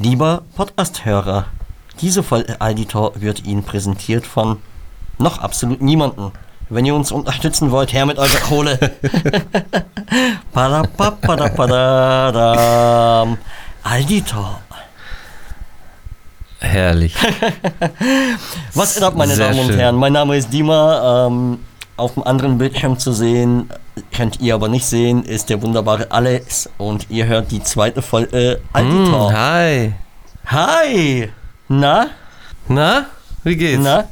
Lieber Podcast-Hörer, diese Folge-Editor wird Ihnen präsentiert von noch absolut niemanden. Wenn ihr uns unterstützen wollt, her mit eurer Kohle. Alditor. Herrlich. Was geht ab, meine Sehr Damen und schön. Herren? Mein Name ist Dima. Ähm, auf dem anderen Bildschirm zu sehen, könnt ihr aber nicht sehen, ist der wunderbare Alex. Und ihr hört die zweite Folge Alditor. Hm, hi. Hi! Na? Na, wie geht's? Na?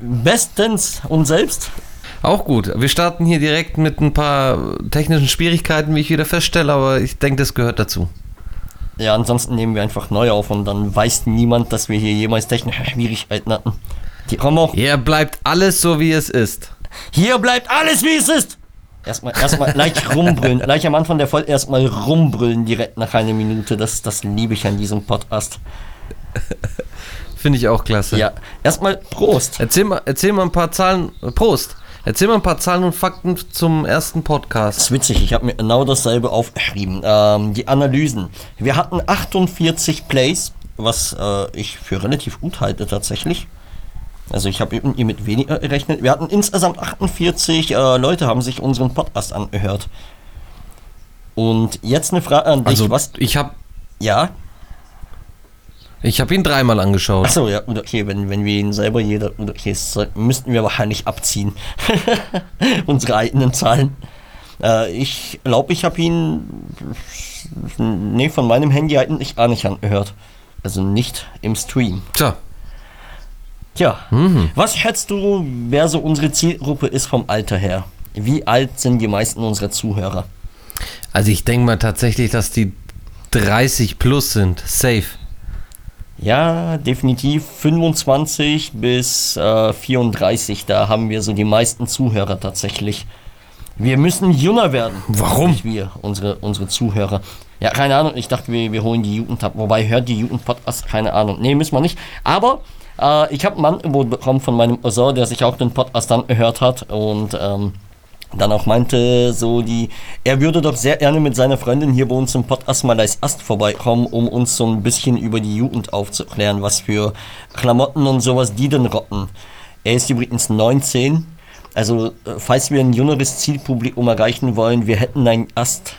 Bestens und selbst? Auch gut. Wir starten hier direkt mit ein paar technischen Schwierigkeiten, wie ich wieder feststelle, aber ich denke, das gehört dazu. Ja, ansonsten nehmen wir einfach neu auf und dann weiß niemand, dass wir hier jemals technische Schwierigkeiten hatten. Die kommen auch. Hier bleibt alles so, wie es ist. Hier bleibt alles wie es ist! Erstmal, erstmal leicht rumbrüllen. Gleich am Anfang der Folge erstmal rumbrüllen direkt nach einer Minute. Das, das liebe ich an diesem Podcast. Finde ich auch klasse. Ja, erstmal Prost. Erzähl mal, erzähl mal ein paar Zahlen. Prost. Erzähl mal ein paar Zahlen und Fakten zum ersten Das Podcast. ist witzig, ich habe mir genau dasselbe aufgeschrieben. Ähm, die Analysen. Wir hatten 48 Plays, was äh, ich für relativ gut halte tatsächlich. Also ich habe irgendwie mit weniger gerechnet. Wir hatten insgesamt 48 äh, Leute, haben sich unseren Podcast angehört. Und jetzt eine Frage an dich. Also, was? ich habe Ja? ich hab ihn dreimal angeschaut. Achso, ja, gut, okay, wenn, wenn wir ihn selber jeder. gut, Okay, das müssten wir wahrscheinlich abziehen. Unsere eigenen Zahlen. Äh, ich glaube, ich habe ihn. Nee, von meinem Handy eigentlich gar nicht angehört. Also nicht im Stream. Tja, Tja, was schätzt du, wer so unsere Zielgruppe ist vom Alter her? Wie alt sind die meisten unserer Zuhörer? also ich denke mal tatsächlich, dass die 30 plus sind. Safe. Ja, definitiv 25 bis äh, 34, da haben wir so die meisten Zuhörer tatsächlich. Wir müssen jünger werden. Warum? Wir, unsere, unsere Zuhörer. Ja, keine Ahnung, ich dachte, wir, wir holen die Jugend ab. Wobei, hört die Jugend-Podcast, keine Ahnung. Nee, müssen wir nicht. Aber äh, ich habe ein Angebot bekommen von meinem Cousin, der sich auch den Podcast dann gehört hat und ähm, dann auch meinte, so die, er würde doch sehr gerne mit seiner Freundin hier bei uns im Podcast mal als Ast vorbeikommen, um uns so ein bisschen über die Jugend aufzuklären, was für Klamotten und sowas die denn rotten. Er ist übrigens 19. Also, äh, falls wir ein jüngeres Zielpublikum erreichen wollen, wir hätten einen Ast,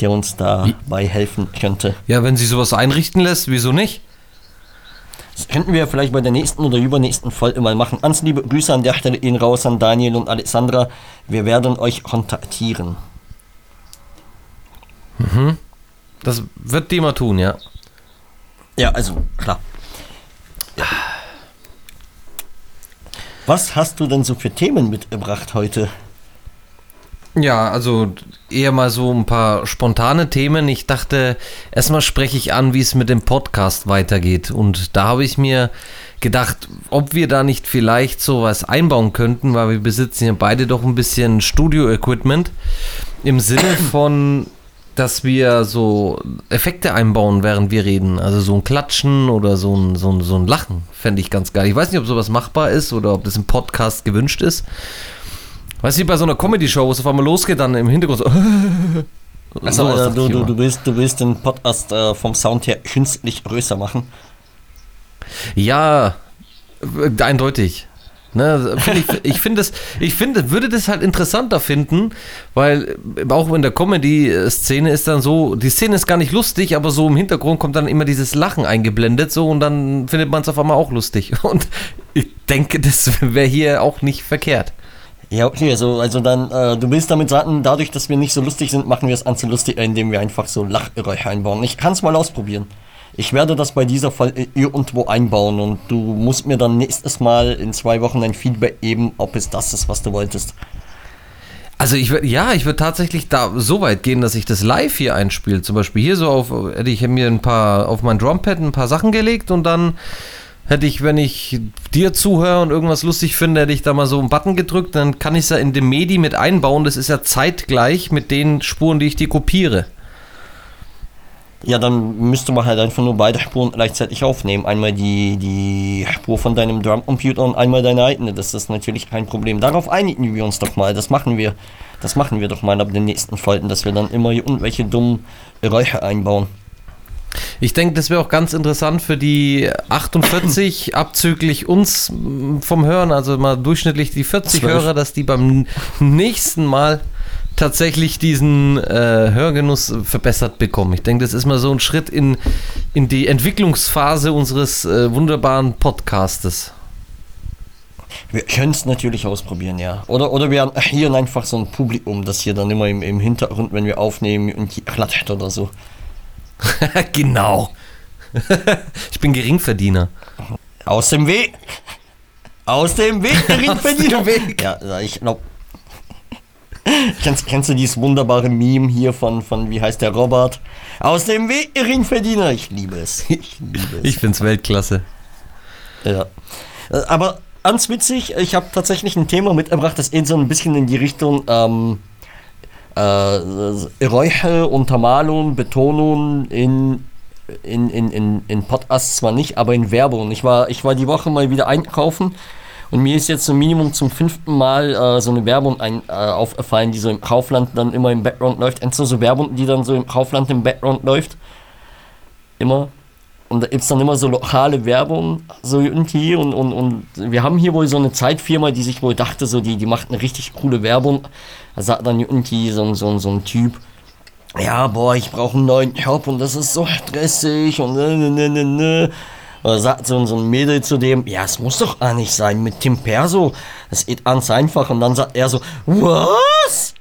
der uns dabei helfen könnte. Ja, wenn sich sowas einrichten lässt, wieso nicht? Das könnten wir vielleicht bei der nächsten oder übernächsten Folge mal machen. Ganz liebe Grüße an der Stelle gehen raus an Daniel und Alexandra. Wir werden euch kontaktieren. Das wird die mal tun, ja. Ja, also klar. Was hast du denn so für Themen mitgebracht heute? Ja, also eher mal so ein paar spontane Themen. Ich dachte, erstmal spreche ich an, wie es mit dem Podcast weitergeht. Und da habe ich mir gedacht, ob wir da nicht vielleicht sowas einbauen könnten, weil wir besitzen ja beide doch ein bisschen Studio-Equipment. Im Sinne von, dass wir so Effekte einbauen, während wir reden. Also so ein Klatschen oder so ein, so ein, so ein Lachen fände ich ganz geil. Ich weiß nicht, ob sowas machbar ist oder ob das im Podcast gewünscht ist. Weißt du, wie bei so einer Comedy-Show, wo es auf einmal losgeht, dann im Hintergrund so. Also, äh, du, du, du, willst, du willst den Podcast äh, vom Sound her künstlich größer machen. Ja, äh, eindeutig. Ne, find ich ich finde das, ich finde, würde das halt interessanter finden, weil äh, auch in der Comedy-Szene ist dann so, die Szene ist gar nicht lustig, aber so im Hintergrund kommt dann immer dieses Lachen eingeblendet so und dann findet man es auf einmal auch lustig. Und ich denke, das wäre hier auch nicht verkehrt. Ja, okay, also, also dann, äh, du willst damit sagen, dadurch, dass wir nicht so lustig sind, machen wir es an zu lustig, indem wir einfach so Lachgeräusche einbauen. Ich kann es mal ausprobieren. Ich werde das bei dieser Folge irgendwo einbauen und du musst mir dann nächstes Mal in zwei Wochen ein Feedback geben, ob es das ist, was du wolltest. Also ich würde, ja, ich würde tatsächlich da so weit gehen, dass ich das live hier einspiele. Zum Beispiel hier so auf, hätte ich mir ein paar, auf mein Drumpad ein paar Sachen gelegt und dann hätte ich, wenn ich dir zuhöre und irgendwas lustig finde, hätte ich da mal so einen Button gedrückt, dann kann ich es ja in dem Medi mit einbauen. Das ist ja zeitgleich mit den Spuren, die ich dir kopiere. Ja, dann müsste man halt einfach nur beide Spuren gleichzeitig aufnehmen. Einmal die, die Spur von deinem Drumcomputer und einmal deine eigene. Das ist natürlich kein Problem. Darauf einigen wir uns doch mal. Das machen wir. Das machen wir doch mal ab den nächsten Folgen, dass wir dann immer irgendwelche dummen Geräusche einbauen. Ich denke, das wäre auch ganz interessant für die 48 abzüglich uns mm, vom Hören, also mal durchschnittlich die 40 Zwölf. Hörer, dass die beim nächsten Mal tatsächlich diesen äh, Hörgenuss verbessert bekommen. Ich denke, das ist mal so ein Schritt in, in die Entwicklungsphase unseres äh, wunderbaren Podcastes. Wir können es natürlich ausprobieren, ja. Oder, oder wir haben hier einfach so ein Publikum, das hier dann immer im, im Hintergrund, wenn wir aufnehmen, und die klatscht oder so. genau. ich bin Geringverdiener. Aus dem Weg! Aus dem Weg, Geringverdiener! dem Weg. Ja, ich glaube. Kennst, kennst du dieses wunderbare Meme hier von, von, wie heißt der Robert? Aus dem Weg, Geringverdiener! Ich liebe es. Ich liebe es. Ich finde es Weltklasse. Ja. Äh, Aber ganz witzig, ich habe tatsächlich ein Thema mitgebracht, das geht so ein bisschen in die Richtung ähm, äh, Räuche, Untermalung, Betonung in, in, in, in, in Podcasts zwar nicht, aber in Werbung. Ich war, ich war die Woche mal wieder einkaufen und mir ist jetzt so Minimum zum fünften Mal äh, so eine Werbung ein, äh, aufgefallen, die so im Kaufland dann immer im Background läuft. Du so Werbung, die dann so im Kaufland im Background läuft? Immer. Und da gibt es dann immer so lokale Werbung, so irgendwie. Und, und, und wir haben hier wohl so eine Zeitfirma, die sich wohl dachte, so die, die macht eine richtig coole Werbung. Da sagt dann irgendwie so, so, so ein Typ, ja, boah, ich brauche einen neuen Job und das ist so stressig und ne, ne, ne, ne, ne. Oder sagt so, so ein Mädel zu dem, ja, es muss doch nicht sein mit Tim Perso. Das geht ganz einfach. Und dann sagt er so, was?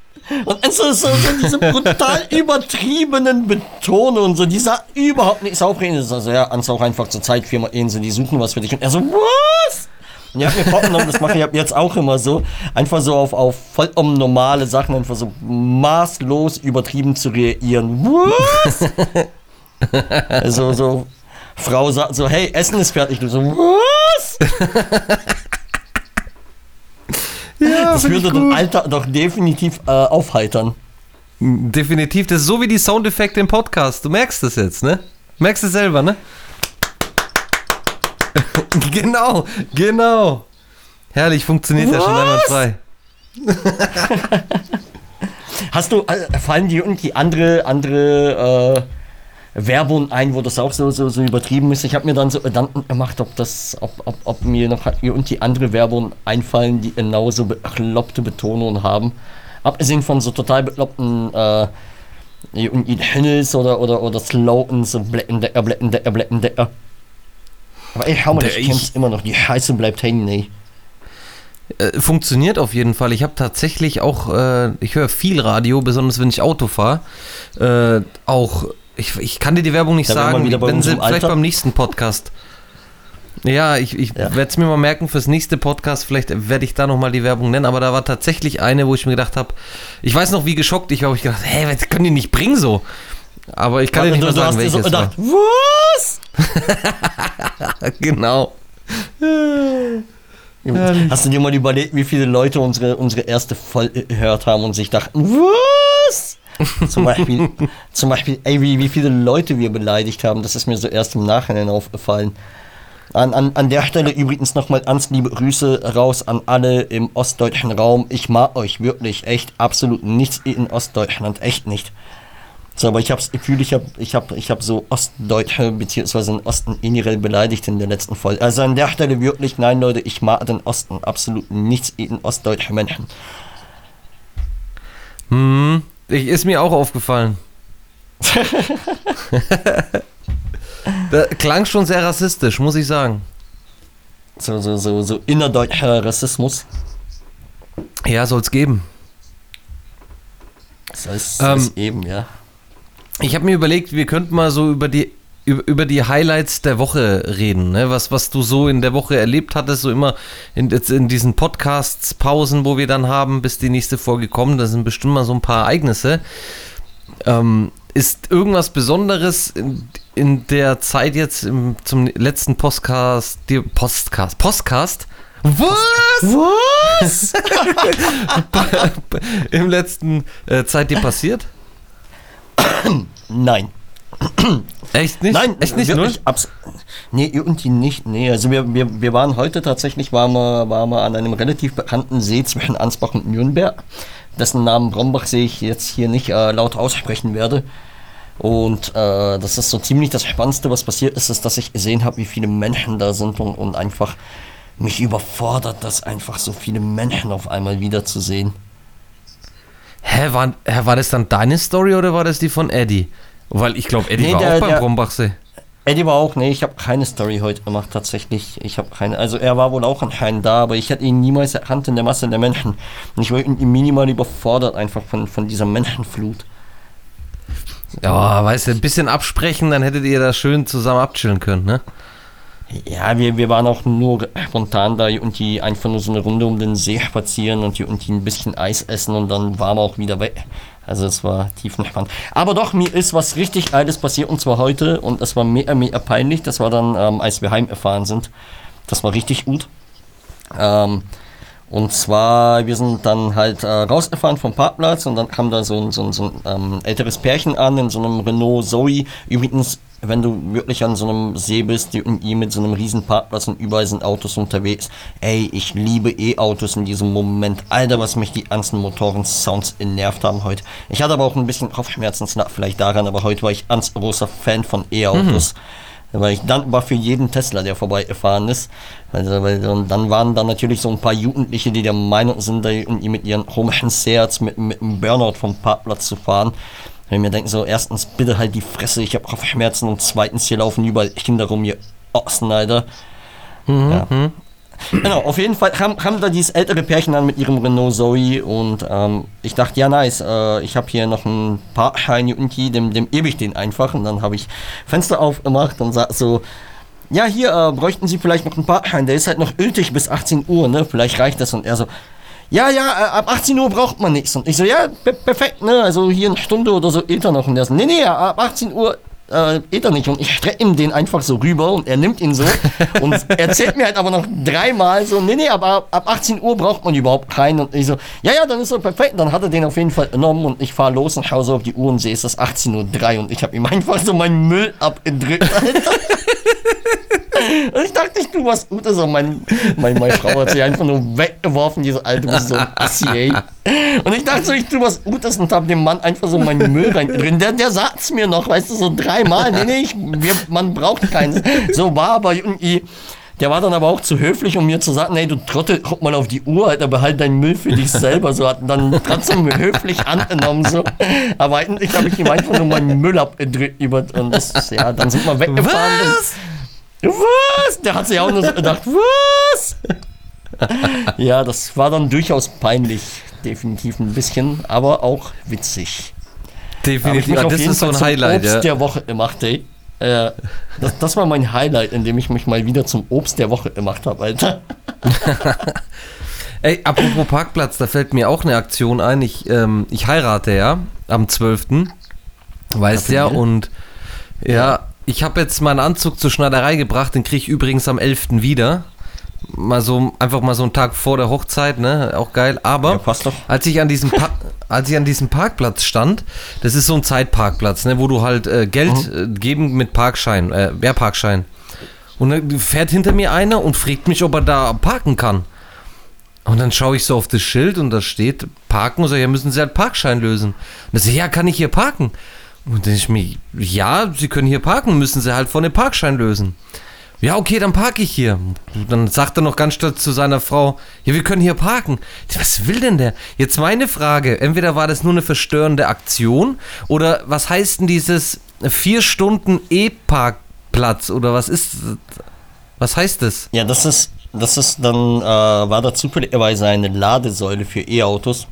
Und es ist so, so diese brutal übertriebenen Betone und so, die sagt überhaupt nichts aufregen. Das ist also, ja, auch einfach zur Zeitfirma eh, so, die suchen was für dich. Und er so, was? Und ich hab mir vorgenommen, das mache ich jetzt auch immer so, einfach so auf, auf vollkommen normale Sachen, einfach so maßlos übertrieben zu reagieren. Was? so, so, Frau sagt so, hey, Essen ist fertig. Du so, was? Ja, Das würde den Alter doch definitiv äh, aufheitern. Definitiv, das ist so wie die Soundeffekte im Podcast. Du merkst das jetzt, ne? Merkst du selber, ne? genau, genau. Herrlich, funktioniert ja schon Was? einwandfrei. Hast du, äh, fallen dir irgendwie andere, andere äh, Werbung ein, wo das auch so, so, so übertrieben ist? Ich habe mir dann so Gedanken gemacht, ob das, ob, ob, ob mir noch irgendwie andere Werbung einfallen, die genauso bekloppte Betonungen haben. Abgesehen von so total bekloppten äh, irgendwie Hinnels oder, oder, oder Slogans, so Blättendecker, Blättendecker, Blättendecker. Aber ey, hau mal, ich kenn's immer noch, die Scheiße bleibt hängen, ey. Äh, funktioniert auf jeden Fall. Ich habe tatsächlich auch, äh, ich höre viel Radio, besonders wenn ich Auto fahre. Äh, auch, ich, ich kann dir die Werbung nicht Da sagen, wieder bei wenn sie, vielleicht beim nächsten Podcast. Ja, ich, ich Ja. werde es mir mal merken fürs nächste Podcast. Vielleicht werde ich da nochmal die Werbung nennen. Aber da war tatsächlich eine, wo ich mir gedacht habe, ich weiß noch, wie geschockt ich war. Ich gedacht, hey, das können die nicht bringen so. Aber ich kann dir nicht du, du sagen, so welches war. gedacht, was? Genau. Hast du dir mal überlegt, wie viele Leute unsere, unsere erste Folge gehört haben und sich dachten, was? Zum Beispiel, zum Beispiel ey, wie, wie viele Leute wir beleidigt haben, das ist mir so erst im Nachhinein aufgefallen. An, an, an der Stelle übrigens nochmal ganz liebe Grüße raus an alle im ostdeutschen Raum. Ich mag euch wirklich echt absolut nichts in Ostdeutschland, echt nicht. So, aber ich habe das Gefühl, ich habe ich hab, ich hab so Ostdeutsche beziehungsweise den Osten generell beleidigt in der letzten Folge. Also an der Stelle wirklich, nein Leute, ich mag den Osten absolut nichts in ostdeutsche Menschen. Hm, ich, ist mir auch aufgefallen. das klang schon sehr rassistisch, muss ich sagen. So, so, so, so innerdeutscher Rassismus. Ja, soll's geben. Heißt, Ähm, das ist eben, ja. Ich habe mir überlegt, wir könnten mal so über die über, die Highlights der Woche reden, ne? was, was du so in der Woche erlebt hattest, so immer in, in diesen Podcasts, Pausen, wo wir dann haben, bis die nächste Folge kommt, da sind bestimmt mal so ein paar Ereignisse. Ähm, ist irgendwas Besonderes in, in der Zeit jetzt im, zum letzten Podcast, die Postcast, Postcast? Was? Was? Im letzten äh, Zeit dir passiert? Nein. Echt nicht? Nein, echt nicht, wirklich abs Nee, irgendwie nicht. Nee, also wir, wir, wir waren heute tatsächlich, waren wir, waren wir an einem relativ bekannten See zwischen Ansbach und Nürnberg, dessen Namen Brombach See ich jetzt hier nicht äh, laut aussprechen werde. Und äh, das ist so ziemlich das Spannendste, was passiert ist, ist, dass ich gesehen habe, wie viele Menschen da sind und, und einfach mich überfordert, das einfach so viele Menschen auf einmal wiederzusehen. Hä, war, hä, war das dann deine Story oder war das die von Eddie? Weil ich glaube, Eddie Nee, war der- auch beim der- Brombachsee. Eddie war auch, nee, ich habe keine Story heute gemacht, tatsächlich. Ich habe keine, also er war wohl auch anscheinend da, aber ich hätte ihn niemals erkannt in der Masse der Menschen. Und ich war irgendwie minimal überfordert einfach von, von dieser Menschenflut. Ja, weißt du, ein bisschen absprechen, dann hättet ihr da schön zusammen abchillen können, ne? Ja, wir, wir waren auch nur spontan da und die einfach nur so eine Runde um den See spazieren und die, und die ein bisschen Eis essen und dann waren wir auch wieder weg. Also es war tiefenentspannt. Aber doch, mir ist was richtig Geiles passiert und zwar heute und das war mega, mega peinlich. Das war dann, ähm, als wir heimgefahren sind. Das war richtig gut. Ähm, und zwar, wir sind dann halt äh, rausgefahren vom Parkplatz und dann kam da so ein, so so ein ähm, älteres Pärchen an in so einem Renault Zoe. Übrigens, wenn du wirklich an so einem See bist die- und ihr mit so einem riesen Parkplatz und überall sind Autos unterwegs. Ey, ich liebe E-Autos in diesem Moment. Alter, was mich die ganzen Motoren-Sounds genervt haben heute. Ich hatte aber auch ein bisschen Kopfschmerzen, es lag vielleicht daran, aber heute war ich ganz großer Fan von E-Autos. Weil ich dankbar für jeden Tesla, der vorbeigefahren ist. Also, weil, und dann waren da natürlich so ein paar Jugendliche, die der Meinung sind, da irgendwie mit ihren komischen Seats mit, mit einem Burnout vom Parkplatz zu fahren. Wenn ich mir denke, so, erstens, bitte halt die Fresse, ich habe Kopfschmerzen und zweitens, hier laufen überall Kinder rum, ihr Ochsen, Alter. ja. Genau, auf jeden Fall kam, kam da dieses ältere Pärchen an mit ihrem Renault Zoe und ähm, ich dachte, ja nice, äh, ich habe hier noch ein paar die, dem, dem ebe ich den einfach und dann habe ich Fenster aufgemacht und sag so, ja hier äh, bräuchten Sie vielleicht noch ein paar der ist halt noch gültig bis 18 Uhr, ne, vielleicht reicht das und er so, ja, ja, äh, ab 18 Uhr braucht man nichts und ich so, ja, per perfekt, ne, also hier eine Stunde oder so geht er noch und so, nee, nee, ab 18 Uhr äh, geht er nicht. Und ich strecke ihm den einfach so rüber und er nimmt ihn so und erzählt mir halt aber noch dreimal so, nee, nee, aber ab 18 Uhr braucht man überhaupt keinen. Und ich so, ja, ja, dann ist er perfekt. Dann hat er den auf jeden Fall genommen und ich fahre los und schaue so auf die Uhr und sehe, es ist 18.03 Uhr und ich habe ihm einfach so meinen Müll abgedrückt. Und ich dachte, ich tu was Gutes. Und mein, mein, meine Frau hat sich einfach nur weggeworfen, diese alte, du bist so ein Assi, ey. Und ich dachte so, ich tu was Gutes und hab dem Mann einfach so meinen Müll rein drin. Der, der sagt's mir noch, weißt du, so dreimal. Nee, nee, ich, wir, man braucht keinen. So war aber irgendwie. Der war dann aber auch zu höflich, um mir zu sagen, nee, du Trottel, guck mal auf die Uhr, Alter, behalt deinen Müll für dich selber. So hat dann trotzdem höflich angenommen. So. Aber eigentlich habe ich ihm einfach nur meinen Müll abgedrückt. Und das, ja, dann sind wir weggefahren. Was? Was? Der hat sich auch nur so gedacht, was? ja, das war dann durchaus peinlich. Definitiv ein bisschen, aber auch witzig. Definitiv. Ja, das ist so Fall ein zum Highlight, Obst ja. der Woche gemacht, ey. Äh, das, das war mein Highlight, in dem ich mich mal wieder zum Obst der Woche gemacht habe, Alter. Ey, apropos Parkplatz, da fällt mir auch eine Aktion ein. Ich, ähm, ich heirate ja am 12. Weißt ja, und ja, ich habe jetzt meinen Anzug zur Schneiderei gebracht, den kriege ich übrigens am 11. wieder. Mal so, einfach mal so einen Tag vor der Hochzeit, ne? Auch geil. Aber Ja, passt doch. als ich an diesem Pa- als ich an diesem Parkplatz stand, das ist so ein Zeitparkplatz, ne, wo du halt äh, Geld äh, geben mit Parkschein, äh, ja, Parkschein. Und dann fährt hinter mir einer und fragt mich, ob er da parken kann. Und dann schaue ich so auf das Schild und da steht parken und so, ja, müssen Sie halt Parkschein lösen. Und dann sage ich, ja, kann ich hier parken? Und denke ich mir, ja, Sie können hier parken, müssen Sie halt von dem Parkschein lösen. Ja, okay, dann parke ich hier. Und dann sagt er noch ganz stolz zu seiner Frau, ja, wir können hier parken. Was will denn der? Jetzt meine Frage, entweder war das nur eine verstörende Aktion oder was heißt denn dieses vier Stunden E-Parkplatz oder was ist, was heißt das? Ja, das ist, das ist dann, äh, war da zufälligerweise eine Ladesäule für E-Autos.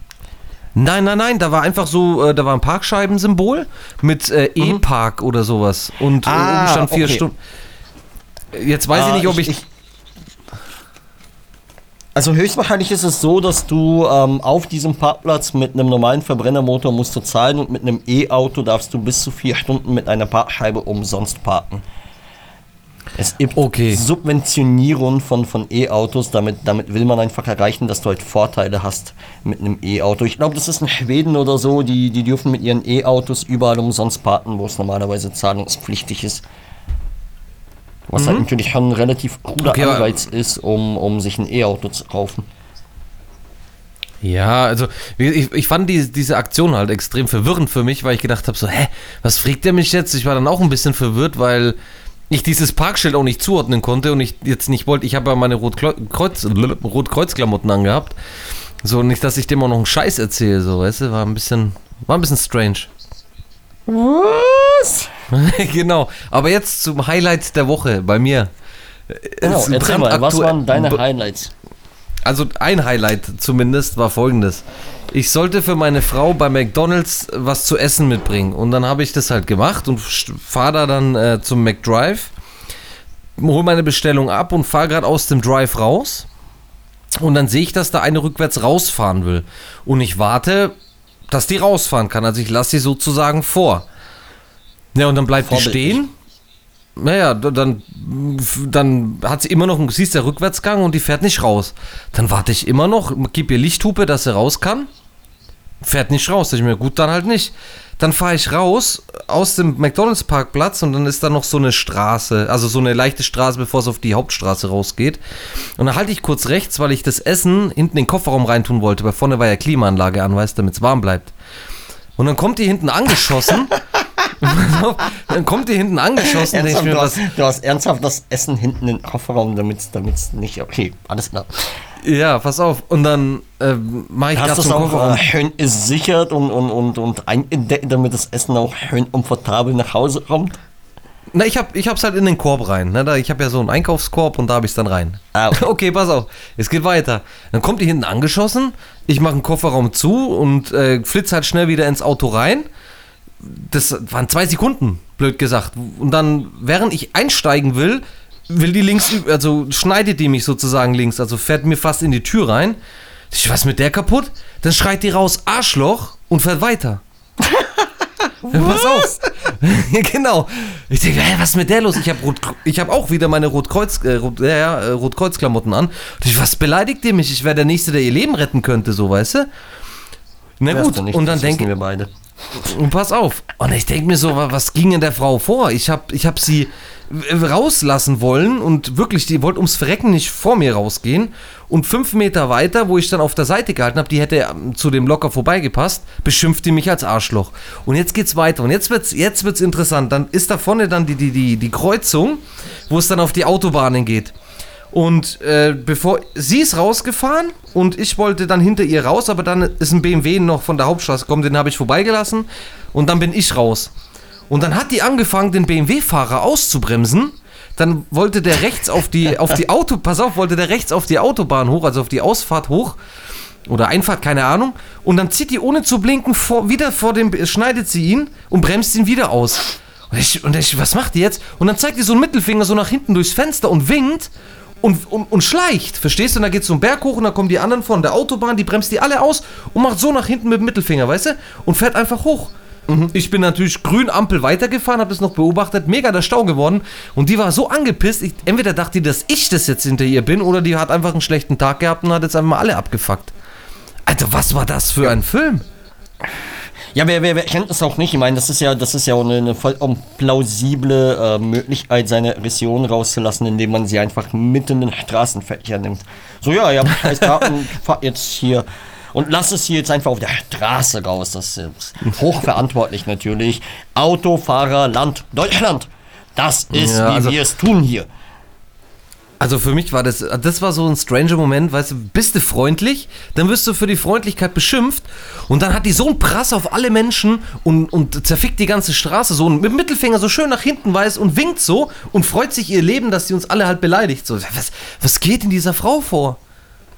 Nein, nein, nein, da war einfach so, äh, da war ein Parkscheibensymbol mit äh, E-Park oder sowas. Und äh, Mhm. Ah, oben stand vier okay. Stunden. Jetzt weiß ich Ah, nicht, ob ich. also höchstwahrscheinlich ist es so, dass du ähm, auf diesem Parkplatz mit einem normalen Verbrennermotor musst du zahlen und mit einem E-Auto darfst du bis zu vier Stunden mit einer Parkscheibe umsonst parken. Es gibt Okay. Subventionierung von, von E-Autos, damit, damit will man einfach erreichen, dass du halt Vorteile hast mit einem E-Auto. Ich glaube, das ist in Schweden oder so, die, die dürfen mit ihren E-Autos überall umsonst parken, wo es normalerweise zahlungspflichtig ist. Was halt natürlich schon ein relativ cooler Okay, Anreiz ist, um, um sich ein E-Auto zu kaufen. Ja, also ich, ich fand die, diese Aktion halt extrem verwirrend für mich, weil ich gedacht habe, so, hä, was fragt der mich jetzt? Ich war dann auch ein bisschen verwirrt, weil ich dieses Parkschild auch nicht zuordnen konnte und ich jetzt nicht wollte, ich habe ja meine Rotkreuz-Klamotten Rot angehabt. So, nicht, dass ich dem auch noch einen Scheiß erzähle, so, weißt du, war ein bisschen, war ein bisschen strange. Was? genau, aber jetzt zum Highlight der Woche bei mir. Genau, erzähl mal, was waren deine Highlights? Also ein Highlight zumindest war folgendes. Ich sollte für meine Frau bei McDonald's was zu essen mitbringen. Und dann habe ich das halt gemacht und fahre da dann äh, zum McDrive, hole meine Bestellung ab und fahre gerade aus dem Drive raus. Und dann sehe ich, dass da eine rückwärts rausfahren will. Und ich warte, dass die rausfahren kann. Also ich lasse sie sozusagen vor. Ja, und dann bleibt die stehen. Naja, dann, dann hat sie immer noch, einen, siehst der Rückwärtsgang und die fährt nicht raus. Dann warte ich immer noch, gib ihr Lichthupe, dass sie raus kann. Fährt nicht raus. Ich mir, gut, dann halt nicht. Dann fahre ich raus aus dem McDonalds-Parkplatz und dann ist da noch so eine Straße, also so eine leichte Straße, bevor es auf die Hauptstraße rausgeht. Und dann halte ich kurz rechts, weil ich das Essen hinten in den Kofferraum reintun wollte, weil vorne war ja Klimaanlage an, weißt damit es warm bleibt. Und dann kommt die hinten angeschossen. dann kommt die hinten angeschossen. Ernsthaft, du, hast, du, hast, ernsthaft das Essen hinten in den Kofferraum, damit es nicht. Okay, alles klar. Ja, pass auf. Und dann äh, mache ich gerade zum auch, Kofferraum. Äh, schön ist sichert und, und, und, und eingedeckt, damit das Essen auch schön komfortabel nach Hause kommt. Na, ich habe ich hab's halt in den Korb rein. Ne? Da, ich habe ja so einen Einkaufskorb und da habe ich es dann rein. Ah, okay. okay. pass auf. Es geht weiter. Dann kommt die hinten angeschossen. Ich mache den Kofferraum zu und äh, flitze halt schnell wieder ins Auto rein. Das waren zwei Sekunden, blöd gesagt. Und dann, während ich einsteigen will, will die links, also schneidet die mich sozusagen links, also fährt mir fast in die Tür rein. Ich, was mit der kaputt? Dann schreit die raus, Arschloch, und fährt weiter. Pass auf. genau. Ich denke, hä, was ist mit der los? Ich habe hab auch wieder meine Rotkreuz, äh, Rot, äh, Rotkreuz-Klamotten an. Ich, was beleidigt ihr mich? Ich wäre der Nächste, der ihr Leben retten könnte, so, weißt du? Na gut, und dann denken wir beide. Und pass auf. Und ich denke mir so, was ging in der Frau vor? Ich habe ich hab sie rauslassen wollen und wirklich, die wollte ums Verrecken nicht vor mir rausgehen. Und fünf Meter weiter, wo ich dann auf der Seite gehalten habe, die hätte ähm, zu dem locker vorbeigepasst, beschimpft die mich als Arschloch. Und jetzt geht's weiter. Und jetzt wird's, jetzt wird's interessant. Dann ist da vorne dann die, die, die, die Kreuzung, wo es dann auf die Autobahnen geht. Und äh, bevor sie ist rausgefahren und ich wollte dann hinter ihr raus, aber dann ist ein BMW noch von der Hauptstraße gekommen, den habe ich vorbeigelassen und dann bin ich raus. Und dann hat die angefangen, den BMW-Fahrer auszubremsen. Dann wollte der rechts auf die, auf die Auto, pass auf, wollte der rechts auf die Autobahn hoch, also auf die Ausfahrt hoch. Oder Einfahrt, keine Ahnung. Und dann zieht die ohne zu blinken vor, wieder vor dem, schneidet sie ihn und bremst ihn wieder aus. Und ich, und ich, was macht die jetzt? Und dann zeigt die so einen Mittelfinger so nach hinten durchs Fenster und winkt und, und, und schleicht. Verstehst du? Und dann geht so ein Berg hoch und dann kommen die anderen von der Autobahn, die bremst die alle aus und macht so nach hinten mit dem Mittelfinger, weißt du? Und fährt einfach hoch. Mhm. Ich bin natürlich grün Ampel weitergefahren, habe das noch beobachtet, mega der Stau geworden und die war so angepisst, ich, entweder dachte die, dass ich das jetzt hinter ihr bin oder die hat einfach einen schlechten Tag gehabt und hat jetzt einfach mal alle abgefuckt. Alter, was war das für ein Film? Ja, wer, wer, wer kennt das auch nicht? Ich meine, das ist ja, das ist ja auch eine, eine vollkommen plausible äh, Möglichkeit, seine Aggression rauszulassen, indem man sie einfach mitten in den Straßenverkehr nimmt. So, ja, ja, scheiß Daten, fahr jetzt hier und lass es hier jetzt einfach auf der Straße raus. Das ist hochverantwortlich natürlich. Autofahrer, Land, Deutschland. Das ist, ja, also wie wir es tun hier. Also für mich war das, das war so ein stranger Moment, weißt du, bist du freundlich, dann wirst du für die Freundlichkeit beschimpft und dann hat die so einen Prass auf alle Menschen und, und zerfickt die ganze Straße so und mit dem Mittelfinger so schön nach hinten weiß und winkt so und freut sich ihr Leben, dass sie uns alle halt beleidigt. So, was, was geht in dieser Frau vor?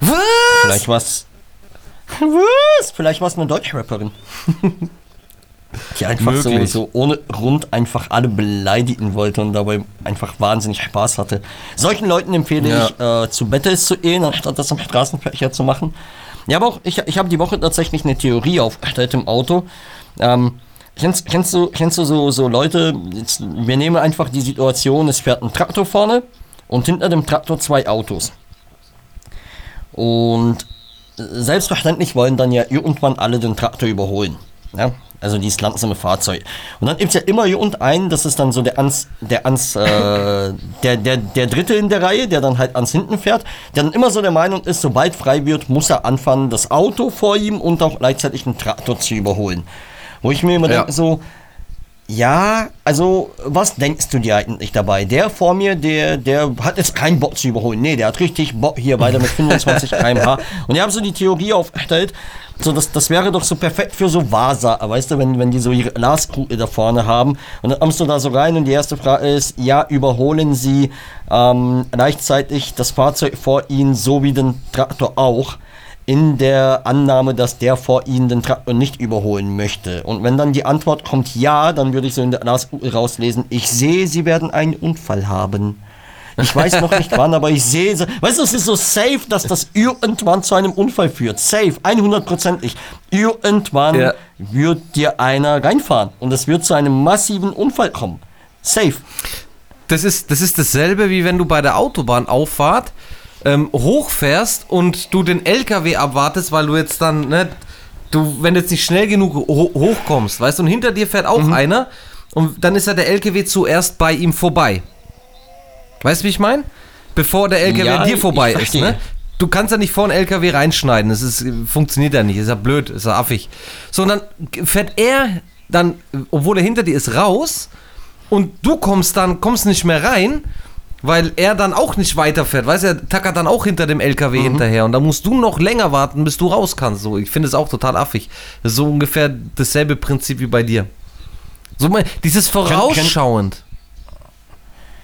Was? Vielleicht was. Was? Vielleicht war es eine Deutschrapperin. die einfach so, so, ohne Grund einfach alle beleidigen wollte und dabei einfach wahnsinnig Spaß hatte. Solchen Leuten empfehle ja. ich, äh, zu Battles zu gehen, anstatt das am Straßenverkehr zu machen. Ja, aber auch, ich, ich habe die Woche tatsächlich eine Theorie aufgestellt im Auto. Ähm, kennst, kennst du, kennst du so, so Leute, jetzt, wir nehmen einfach die Situation, es fährt ein Traktor vorne und hinter dem Traktor zwei Autos. Und selbstverständlich wollen dann ja irgendwann alle den Traktor überholen. Ja? Also dieses langsame Fahrzeug. Und dann gibt es ja immer hier unten einen, das ist dann so der ans, der ans, äh, der, der, der Dritte in der Reihe, der dann halt ans hinten fährt, der dann immer so der Meinung ist, sobald frei wird, muss er anfangen, das Auto vor ihm und auch gleichzeitig einen Traktor zu überholen. Wo ich mir immer Ja. denke, so, ja, also was denkst du dir eigentlich dabei? Der vor mir, der, der hat jetzt keinen Bock zu überholen. Nee, der hat richtig Bock hier weiter mit 25 km/h. Und ich habe so die Theorie aufgestellt, so das, das wäre doch so perfekt für so Vasa, weißt du, wenn, wenn die so ihre Glaskuhle da vorne haben. Und dann kommst du da so rein und die erste Frage ist, ja, überholen sie ähm, gleichzeitig das Fahrzeug vor ihnen so wie den Traktor auch in der Annahme, dass der vor ihnen den Traktor nicht überholen möchte. Und wenn dann die Antwort kommt ja, dann würde ich so in der rauslesen, ich sehe, sie werden einen Unfall haben. Ich weiß noch nicht wann, aber ich sehe, so- weißt du, es ist so safe, dass das irgendwann zu einem Unfall führt. Safe, 100%ig. Irgendwann Ja. wird dir einer reinfahren und es wird zu einem massiven Unfall kommen. Safe. Das ist, das ist dasselbe, wie wenn du bei der Autobahnauffahrt ähm, hochfährst und du den LKW abwartest, weil du jetzt dann, ne, du, wenn du jetzt nicht schnell genug ho hochkommst, weißt du, und hinter dir fährt auch Mhm. einer und dann ist ja der LKW zuerst bei ihm vorbei. Weißt du, wie ich meine? Bevor der LKW Ja, an dir vorbei ist, ne? Du kannst ja nicht vor den LKW reinschneiden. Das ist, funktioniert ja nicht. Ist ja blöd, ist ja affig. So, und dann fährt er dann, obwohl er hinter dir ist, raus und du kommst dann, kommst nicht mehr rein, weil er dann auch nicht weiterfährt. Weißt du, er tackert dann auch hinter dem LKW Mhm. hinterher und dann musst du noch länger warten, bis du raus kannst. So, ich finde es auch total affig. So ungefähr dasselbe Prinzip wie bei dir. So, mal, dieses vorausschauend.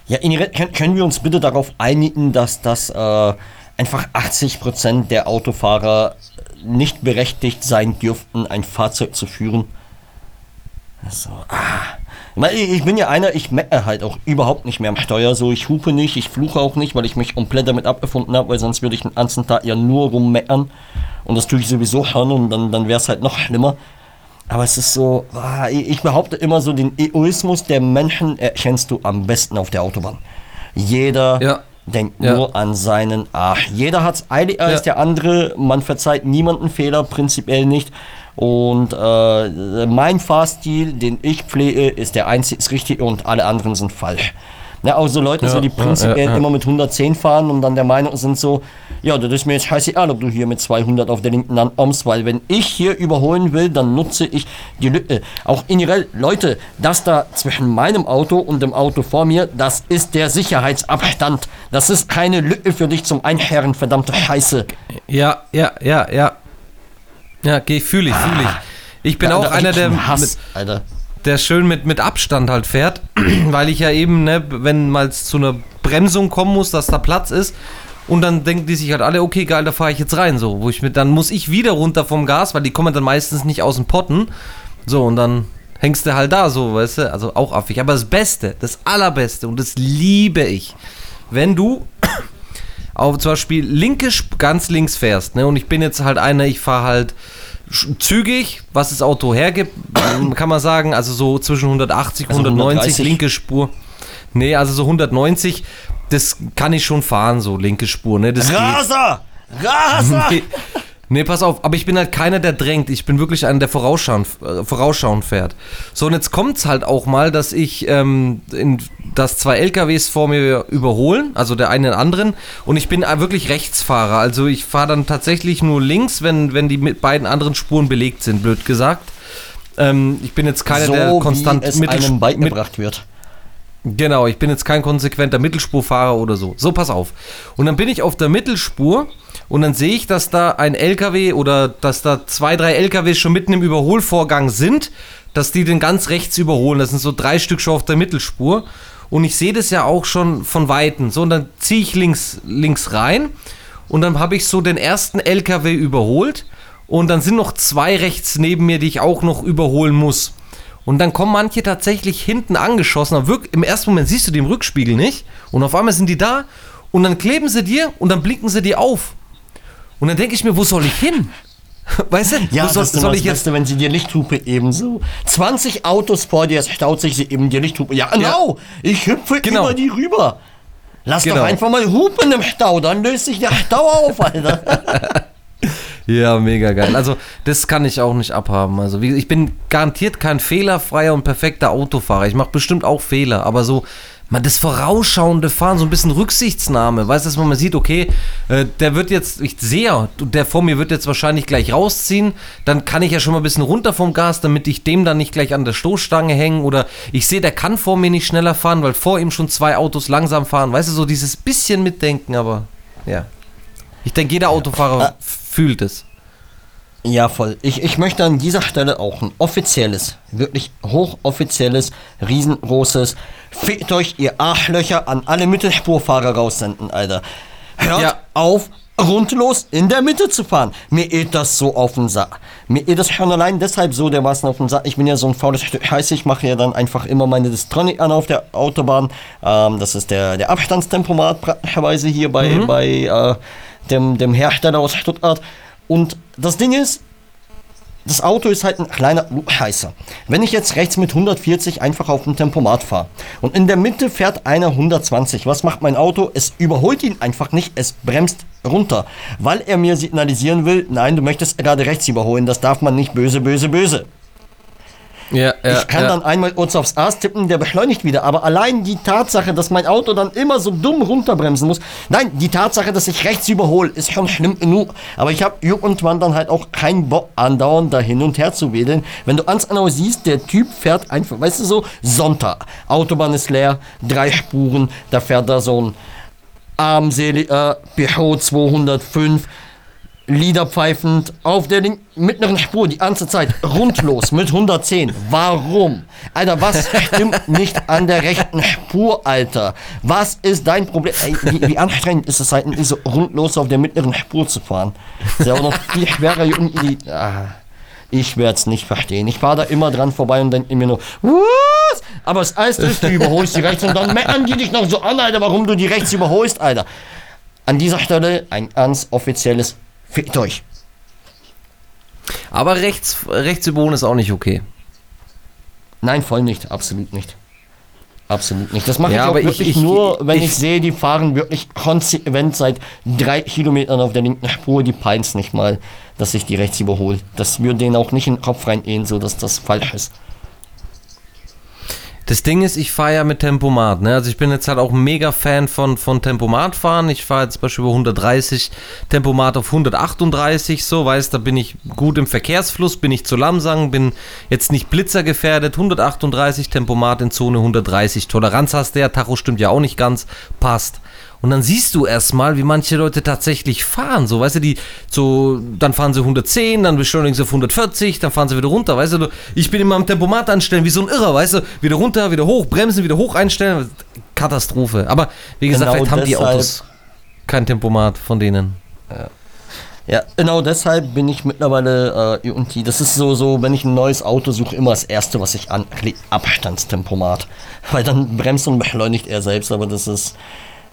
Ja, Ingrid, können, können wir uns bitte darauf einigen, dass das äh, einfach 80% der Autofahrer nicht berechtigt sein dürften, ein Fahrzeug zu führen? So, ah. Ich bin ja einer, ich meckere halt auch überhaupt nicht mehr am Steuer. So, ich hupe nicht, ich fluche auch nicht, weil ich mich komplett damit abgefunden habe, weil sonst würde ich den ganzen Tag ja nur rummeckern. Und das tue ich sowieso schon und dann, dann wäre es halt noch schlimmer. Aber es ist so, ah, ich behaupte immer so, den Egoismus der Menschen erkennst du am besten auf der Autobahn. Jeder Ja. denkt Ja. nur an seinen Arsch. Jeder hat es eiliger als Ja. der andere. Man verzeiht niemanden Fehler, prinzipiell nicht. Und äh, mein Fahrstil, den ich pflege, ist der einzig richtige und alle anderen sind falsch. Ja, auch so Leute, Ja, so, die prinzipiell ja, ja. immer mit 110 fahren und dann der Meinung sind so, ja, das ist mir jetzt scheißegal, ob du hier mit 200 auf der linken Land kommst, weil wenn ich hier überholen will, dann nutze ich die Lücke. Auch generell, Leute, das da zwischen meinem Auto und dem Auto vor mir, das ist der Sicherheitsabstand. Das ist keine Lücke für dich zum Einherren, verdammte Scheiße. Ja, ja, ja, ja. Ja, geh, fühle ich, fühle ich. Ich bin Da- auch einer, der, Hass, mit, der schön mit, mit Abstand halt fährt, weil ich ja eben, ne, wenn mal zu einer Bremsung kommen muss, dass da Platz ist. Und dann denken die sich halt alle, okay, geil, da fahre ich jetzt rein. So, wo ich mit, dann muss ich wieder runter vom Gas, weil die kommen dann meistens nicht aus dem Potten. So, und dann hängst du halt da so, weißt du, also auch affig. Aber das Beste, das Allerbeste, und das liebe ich, wenn du auf zum Beispiel linke, ganz links fährst, ne? Und ich bin jetzt halt einer, ich fahre halt zügig, was das Auto hergibt, kann man sagen, also so zwischen 180 und Also 190 130. linke Spur. Nee, also so 190, das kann ich schon fahren, so linke Spur, ne? Das geht. Raser! Raser! Nee, nee, pass auf, aber ich bin halt keiner, der drängt. Ich bin wirklich einer, der vorausschauend, äh, vorausschauend fährt. So, und jetzt kommt's halt auch mal, dass ich, ähm, in, dass zwei LKWs vor mir überholen, also der eine den anderen, und ich bin äh, wirklich Rechtsfahrer. Also ich fahre dann tatsächlich nur links, wenn, wenn die mit beiden anderen Spuren belegt sind, blöd gesagt. Ähm, ich bin jetzt keiner, so der konstant wie es Mittel- einem beigebracht wird. Genau, ich bin jetzt kein konsequenter Mittelspurfahrer oder so. So, pass auf. Und dann bin ich auf der Mittelspur und dann sehe ich, dass da ein LKW oder dass da zwei, drei LKWs schon mitten im Überholvorgang sind, dass die den ganz rechts überholen. Das sind so drei Stück schon auf der Mittelspur. Und ich sehe das ja auch schon von Weitem. So, und dann ziehe ich links, links rein und dann habe ich so den ersten LKW überholt und dann sind noch zwei rechts neben mir, die ich auch noch überholen muss. Und dann kommen manche tatsächlich hinten angeschossen. Aber wirklich, im ersten Moment siehst du die im Rückspiegel nicht. Und auf einmal sind die da. Und dann kleben sie dir und dann blinken sie dir auf. Und dann denke ich mir, wo soll ich hin? Weißt du, Ja, wo soll, das ist soll immer ich das jetzt. Beste, wenn sie dir Lichthupe ebenso. 20 Autos vor dir, es staut sich sie eben dir Lichthupe. Ja, genau. Ich hüpfe Genau. über die rüber. Lass Genau. doch einfach mal hupen im Stau, dann löst sich der Stau auf, Alter. Ja, mega geil. Also, das kann ich auch nicht abhaben. Also, wie, ich bin garantiert kein fehlerfreier und perfekter Autofahrer. Ich mache bestimmt auch Fehler, aber so, man, das vorausschauende Fahren, so ein bisschen Rücksichtsnahme, weißt du, dass man mal sieht, okay, äh, der wird jetzt, ich sehe ja, der vor mir wird jetzt wahrscheinlich gleich rausziehen, dann kann ich ja schon mal ein bisschen runter vom Gas, damit ich dem dann nicht gleich an der Stoßstange hängen oder ich sehe, der kann vor mir nicht schneller fahren, weil vor ihm schon zwei Autos langsam fahren, weißt du, so dieses bisschen mitdenken, aber ja. Ich denke, jeder Autofahrer ja. fühlt es. Ja, voll. Ich, ich möchte an dieser Stelle auch ein offizielles, wirklich hochoffizielles, riesengroßes Fickt euch, ihr Arschlöcher, an alle Mittelspurfahrer raussenden, Alter. Hört ja. auf, rundlos in der Mitte zu fahren. Mir geht das so auf den Sack. Mir geht das schon allein deshalb so dermaßen auf den Sack. Ich bin ja so ein faules Stück Scheiße. Ich mache ja dann einfach immer meine Distronic an auf der Autobahn. Ähm, das ist der, der Abstandstempomat praktischerweise hier bei, mhm. bei äh, dem, dem Hersteller aus Stuttgart. Und das Ding ist, das Auto ist halt ein kleiner Scheißer. Wenn ich jetzt rechts mit 140 einfach auf dem Tempomat fahre und in der Mitte fährt einer 120, was macht mein Auto? Es überholt ihn einfach nicht, es bremst runter, weil er mir signalisieren will, nein, du möchtest gerade rechts überholen, das darf man nicht böse, böse, böse. Ja, ja, ich kann ja. dann einmal kurz aufs Aas tippen, der beschleunigt wieder. Aber allein die Tatsache, dass mein Auto dann immer so dumm runterbremsen muss. Nein, die Tatsache, dass ich rechts überhole, ist schon schlimm genug. Aber ich habe irgendwann dann halt auch keinen Bock, andauernd da hin und her zu wedeln. Wenn du ganz genau siehst, der Typ fährt einfach, weißt du so, Sonntag. Autobahn ist leer, drei Spuren, da fährt da so ein armseliger Peugeot 205 Lieder pfeifend auf der mittleren Spur die ganze Zeit rundlos mit 110. Warum? Alter, was stimmt nicht an der rechten Spur, Alter? Was ist dein Problem? Ey, wie, wie anstrengend ist es halt, so rundlos auf der mittleren Spur zu fahren? ist ja auch noch viel schwerer die. Ah, ich werde es nicht verstehen. Ich fahre da immer dran vorbei und denke mir nur, was? Aber das Eis ist, du überholst die rechts und dann meckern die dich noch so an, Alter, warum du die rechts überholst, Alter. An dieser Stelle ein ganz offizielles Fickt euch. Aber rechts, rechts überholen ist auch nicht okay. Nein, voll nicht. Absolut nicht. Absolut nicht. Das mache ja, ich auch wirklich ich, ich, nur, wenn ich, ich, sehe, die fahren wirklich konsequent seit drei Kilometern auf der linken Spur, die peins nicht mal, dass ich die rechts überhole. Das würde denen auch nicht in den Kopf reingehen, so dass das falsch ist. Das Ding ist, ich fahre ja mit Tempomat. Ne? Also ich bin jetzt halt auch mega Fan von, von Tempomat fahren. Ich fahre jetzt zum Beispiel über 130, Tempomat auf 138, so, weißt, da bin ich gut im Verkehrsfluss, bin ich zu langsam, bin jetzt nicht blitzergefährdet. 138, Tempomat in Zone 130. Toleranz hast du ja, Tacho stimmt ja auch nicht ganz, passt. Und dann siehst du erstmal, wie manche Leute tatsächlich fahren. So, weißt du, die so, dann fahren sie 110, dann beschleunigen sie auf 140, dann fahren sie wieder runter. Weißt du, ich bin immer am Tempomat anstellen, wie so ein Irrer, weißt du, wieder runter, wieder hoch, bremsen, wieder hoch einstellen. Katastrophe. Aber wie gesagt, genau vielleicht haben die Autos kein Tempomat von denen. Ja. Ja, genau deshalb bin ich mittlerweile äh, irgendwie, das ist so, so, wenn ich ein neues Auto suche, immer das erste, was ich anklicke, Abstandstempomat. Weil dann bremst und beschleunigt er selbst, aber das ist,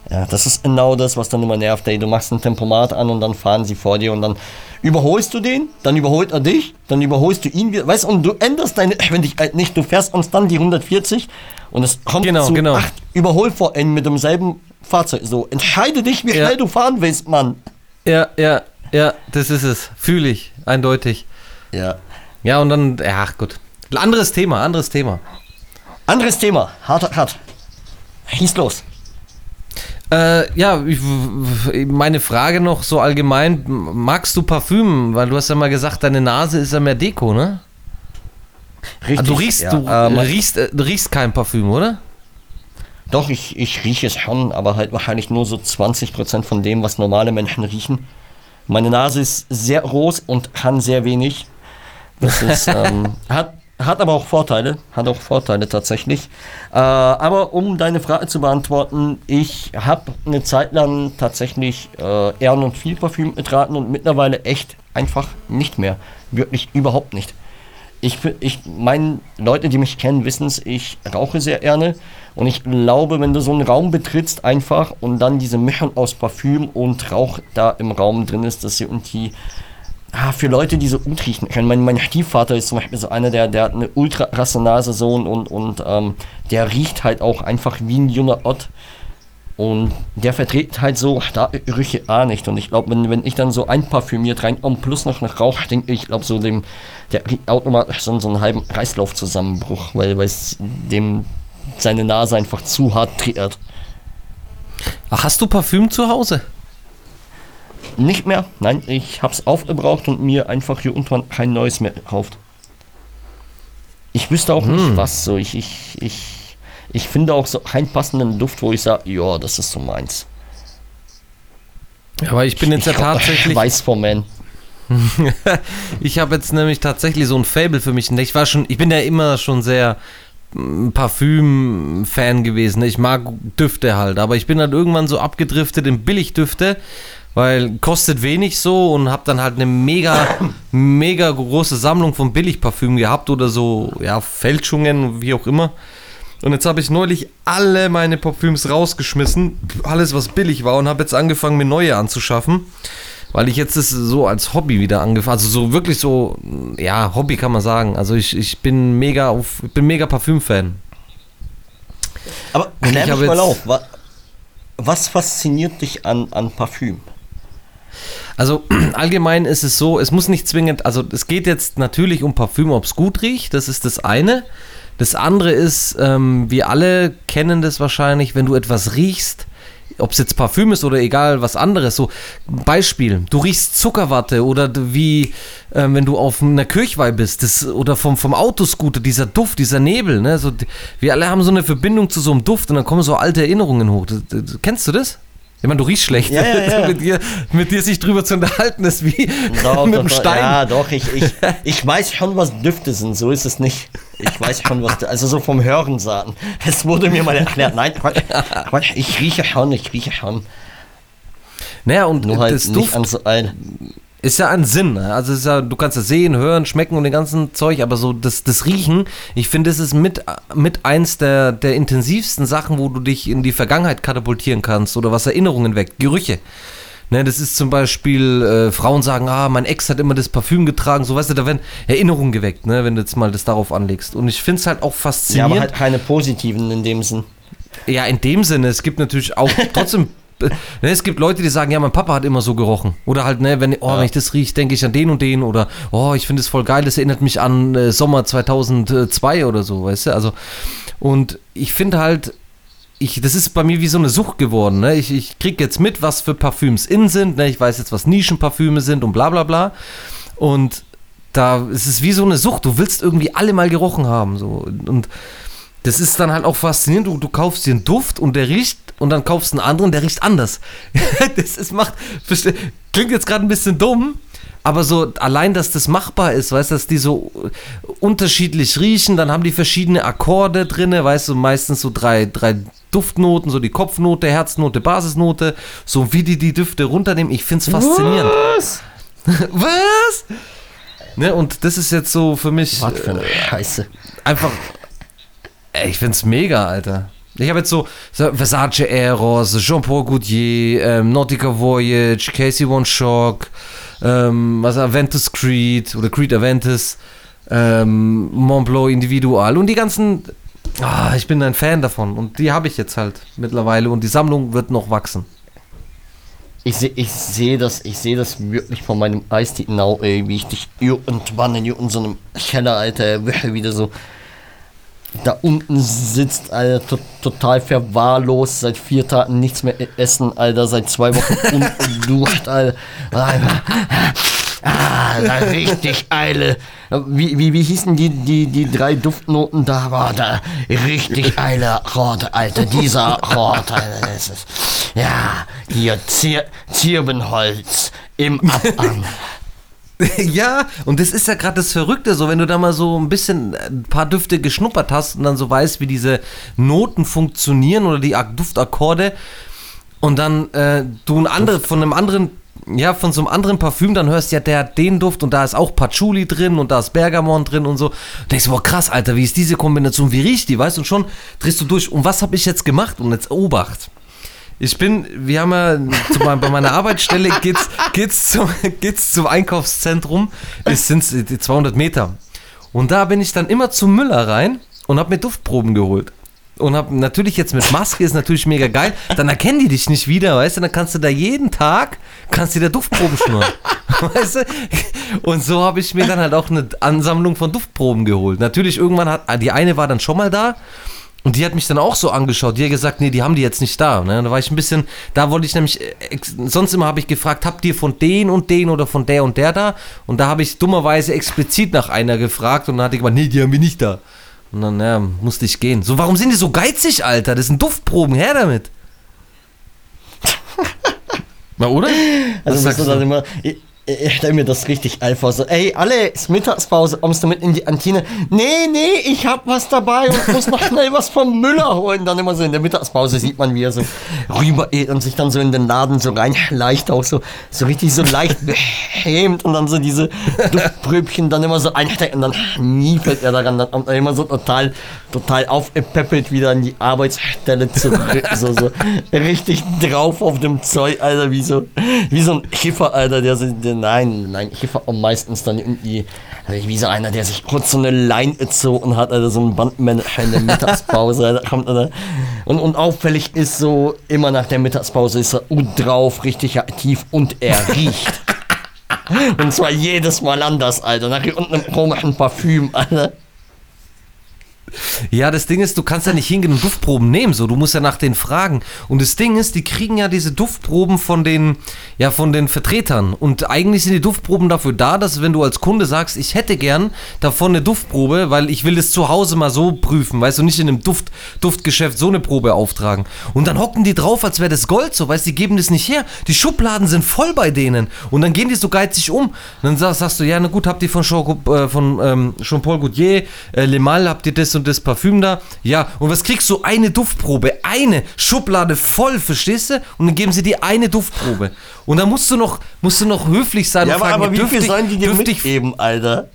ja, das ist genau das, was dann immer nervt. Ey, du machst ein Tempomat an und dann fahren sie vor dir und dann überholst du den, dann überholt er dich, dann überholst du ihn wieder. Weißt du, und du änderst deine Geschwindigkeit nicht. Du fährst uns dann die 140 und es kommt genau, zu genau. acht Überholvorenden mit demselben Fahrzeug. So, entscheide dich, wie ja. schnell du fahren willst, Mann. Ja, ja, ja, das ist es. Fühle ich, eindeutig. Ja. Ja, und dann, ja, gut. Anderes Thema, anderes Thema. Anderes Thema. Hart, hart. Hieß los. Äh, ja, ich, meine Frage noch so allgemein: Magst du Parfüm? Weil du hast ja mal gesagt, deine Nase ist ja mehr Deko, ne? Richtig. Also du riechst, ja, du, ähm, riechst, äh, du riechst kein Parfüm, oder? Doch, ich, ich rieche es schon, aber halt wahrscheinlich nur so 20% von dem, was normale Menschen riechen. Meine Nase ist sehr groß und kann sehr wenig. Das ist, ähm, hat, hat aber auch Vorteile, hat auch Vorteile tatsächlich. Äh, aber um deine Frage zu beantworten, ich habe eine Zeit lang tatsächlich äh, Ehren und viel Parfüm getragen und mittlerweile echt einfach nicht mehr. Wirklich überhaupt nicht. Ich, ich meine, Leute, die mich kennen, wissen es, ich rauche sehr gerne. Und ich glaube, wenn du so einen Raum betrittst einfach und dann diese Mischung aus Parfüm und Rauch da im Raum drin ist, dass sie irgendwie ah, für Leute, die so gut riechen können. Mein, mein Stiefvater ist zum Beispiel so einer, der, der hat eine ultra rasse Nase so und, und, und ähm, der riecht halt auch einfach wie ein junger Ott. Und der verträgt halt so da Gerüche auch nicht. Und ich glaube, wenn, wenn ich dann so ein einparfümiert reinkomme, plus noch nach Rauch, denke ich, glaube so dem, der kriegt automatisch so, so einen halben Kreislaufzusammenbruch, weil es dem seine Nase einfach zu hart triggert. Ach, hast du Parfüm zu Hause? Nicht mehr. Nein, ich habe es aufgebraucht und mir einfach hier unten kein neues mehr gekauft. Ich wüsste auch hm. nicht was. So, ich, ich, ich, ich finde auch so keinen passenden Duft, wo ich sage, ja, das ist so meins. Aber ich bin jetzt ich, ja tatsächlich. Weiß vom Man. ich habe jetzt nämlich tatsächlich so ein Fable für mich. Ich war schon, ich bin ja immer schon sehr Parfüm-Fan gewesen. Ich mag Düfte halt, aber ich bin dann irgendwann so abgedriftet in Billigdüfte, weil kostet wenig so und habe dann halt eine mega, mega große Sammlung von Billigparfüm gehabt oder so, ja, Fälschungen, wie auch immer. Und jetzt habe ich neulich alle meine Parfüms rausgeschmissen, alles was billig war und habe jetzt angefangen, mir neue anzuschaffen weil ich jetzt das so als Hobby wieder angefangen, also so wirklich so, ja, Hobby kann man sagen. Also ich, ich bin mega auf, ich bin mega Parfüm-Fan. Aber klär mich mal auf, was, was fasziniert dich an, an Parfüm? Also allgemein ist es so, es muss nicht zwingend, also es geht jetzt natürlich um Parfüm, ob es gut riecht, das ist das eine. Das andere ist, ähm, wir alle kennen das wahrscheinlich, wenn du etwas riechst, ob es jetzt Parfüm ist oder egal was anderes. So, Beispiel, du riechst Zuckerwatte oder wie äh, wenn du auf einer Kirchweih bist das, oder vom, vom Autoscooter, dieser Duft, dieser Nebel. Ne? So, wir alle haben so eine Verbindung zu so einem Duft und dann kommen so alte Erinnerungen hoch. Das, das, kennst du das? Ich meine, du riechst schlecht. Ja, ja, ja. mit, dir, mit dir sich drüber zu unterhalten ist wie doch, mit einem Stein. Ja, doch, ich, ich, ich weiß schon, was Düfte sind, so ist es nicht. Ich weiß schon, was, also so vom Hören sagen. Es wurde mir mal erklärt. Nein, Quatsch, ich rieche schon, ich rieche schon. Naja, und Nur halt das Duft, so ist ja ein Sinn. Ne? Also ja, du kannst es sehen, hören, schmecken und den ganzen Zeug, aber so das, das Riechen, ich finde, das ist mit, mit eins der, der intensivsten Sachen, wo du dich in die Vergangenheit katapultieren kannst oder was Erinnerungen weckt. Gerüche. Ne, das ist zum Beispiel, äh, Frauen sagen, ah, mein Ex hat immer das Parfüm getragen, so weißt du, da werden Erinnerungen geweckt, ne, wenn du jetzt mal das darauf anlegst. Und ich finde es halt auch faszinierend. Ja, aber halt keine positiven in dem Sinn. Ja, in dem Sinne, es gibt natürlich auch trotzdem Ne, es gibt Leute, die sagen, ja, mein Papa hat immer so gerochen. Oder halt, ne, wenn, oh, ja. wenn ich das rieche, denke ich an den und den. Oder, oh, ich finde es voll geil, das erinnert mich an äh, Sommer 2002 oder so, weißt du? Also, und ich finde halt, ich, das ist bei mir wie so eine Sucht geworden. Ne? Ich, ich kriege jetzt mit, was für Parfüms in sind. Ne? Ich weiß jetzt, was Nischenparfüme sind und bla bla bla. Und da ist es wie so eine Sucht. Du willst irgendwie alle mal gerochen haben. So. Und das ist dann halt auch faszinierend. Du, du kaufst dir einen Duft und der riecht und dann kaufst du einen anderen, der riecht anders. das ist, macht, klingt jetzt gerade ein bisschen dumm, aber so allein, dass das machbar ist, weißt du, dass die so unterschiedlich riechen, dann haben die verschiedene Akkorde drin, weißt du, meistens so drei, drei Duftnoten, so die Kopfnote, Herznote, Basisnote, so wie die die Düfte runternehmen. Ich finde es faszinierend. Was? Was? Ne, und das ist jetzt so für mich. Was für eine Scheiße. Einfach. Ey, ich find's mega, Alter. Ich habe jetzt so, Versace Eros, Jean-Paul Goodyear, ähm, Nautica Voyage, Casey One Shock, ähm, was Aventus Creed oder Creed Aventus, ähm, Montblanc Individual und die ganzen. Ah, ich bin ein Fan davon und die habe ich jetzt halt mittlerweile und die Sammlung wird noch wachsen. Ich sehe ich seh das, seh das wirklich von meinem geistigen Auge, wie ich dich irgendwann in so einem Keller, Alter, wieder so da unten sitzt, Alter, to total verwahrlost, seit vier Tagen nichts mehr essen, Alter, seit zwei Wochen unduscht, Alter. Ah, da richtig Eile. Wie, wie, wie hießen die, die, die drei Duftnoten da? War da richtig Eile, Rot, Alter, dieser Rot, Alter, das ist, ja, hier Zier, Zirbenholz im Abhang. ja, und das ist ja gerade das Verrückte, so wenn du da mal so ein bisschen äh, ein paar Düfte geschnuppert hast und dann so weißt, wie diese Noten funktionieren oder die Duftakkorde und dann äh, du ein andere von einem anderen ja, von so einem anderen Parfüm, dann hörst du ja, der hat den Duft und da ist auch Patchouli drin und da ist Bergamon drin und so. Und denkst du, boah, krass, Alter, wie ist diese Kombination, wie riecht die, weißt du, und schon drehst du durch. Und was habe ich jetzt gemacht? Und jetzt Obacht. Ich bin, wir haben ja bei meiner Arbeitsstelle geht's, geht's, zum, geht's zum Einkaufszentrum. Es sind 200 Meter. Und da bin ich dann immer zum Müller rein und habe mir Duftproben geholt. und hab natürlich jetzt mit Maske ist natürlich mega geil. Dann erkennen die dich nicht wieder, weißt du? Dann kannst du da jeden Tag kannst du da Duftproben schnurren, weißt du? Und so habe ich mir dann halt auch eine Ansammlung von Duftproben geholt. Natürlich irgendwann hat die eine war dann schon mal da. Und die hat mich dann auch so angeschaut. Die hat gesagt, nee, die haben die jetzt nicht da. Ne? Da war ich ein bisschen, da wollte ich nämlich, sonst immer habe ich gefragt, habt ihr von den und den oder von der und der da? Und da habe ich dummerweise explizit nach einer gefragt und dann hat die gesagt, nee, die haben wir nicht da. Und dann ja, musste ich gehen. So, warum sind die so geizig, Alter? Das sind Duftproben, her damit. Na, oder? Also, sagst du? immer, ich stelle mir das richtig vor. So, ey, alle, ist Mittagspause, kommst du mit in die Kantine? Nee, nee, ich hab was dabei und muss noch schnell was vom Müller holen. Dann immer so in der Mittagspause sieht man, wie er so rüber und sich dann so in den Laden so rein leicht auch so, so richtig so leicht behämt und dann so diese Duftpröbchen dann immer so einstecken und dann nie fällt er daran. Dann kommt er immer so total, total aufgepäppelt wieder an die Arbeitsstelle zurück. so, so richtig drauf auf dem Zeug, Alter, wie so, wie so ein Schiffer, Alter, der so, der nein, nein, ich war meistens dann irgendwie also wie so einer, der sich kurz so eine Line gezogen hat, also so ein Bandmanager in der Mittagspause. da kommt er, und, und auffällig ist so, immer nach der Mittagspause ist er gut drauf, richtig aktiv und er riecht. und zwar jedes Mal anders, Alter. Nach unten im komischen Parfüm, Alter. Ja, das Ding ist, du kannst ja nicht hingehen und Duftproben nehmen, so. Du musst ja nach denen fragen. Und das Ding ist, die kriegen ja diese Duftproben von den, ja, von den Vertretern. Und eigentlich sind die Duftproben dafür da, dass wenn du als Kunde sagst, ich hätte gern davon eine Duftprobe, weil ich will das zu Hause mal so prüfen, weißt du, nicht in einem Duft, Duftgeschäft so eine Probe auftragen. Und dann hocken die drauf, als wäre das Gold, so, weißt du, die geben das nicht her. Die Schubladen sind voll bei denen. Und dann gehen die so geizig um. Und dann sagst, sagst du, ja, na gut, habt ihr von, Jean, äh, von ähm, Jean-Paul Gaultier, äh, Le Mal, habt ihr das und das Parfüm da. Ja, und was kriegst du? Eine Duftprobe. Eine Schublade voll, verstehst du? Und dann geben sie dir eine Duftprobe. Und dann musst du noch, musst du noch höflich sein ja, und aber, fragen, aber wie viel sollen die dir mitgeben, Alter?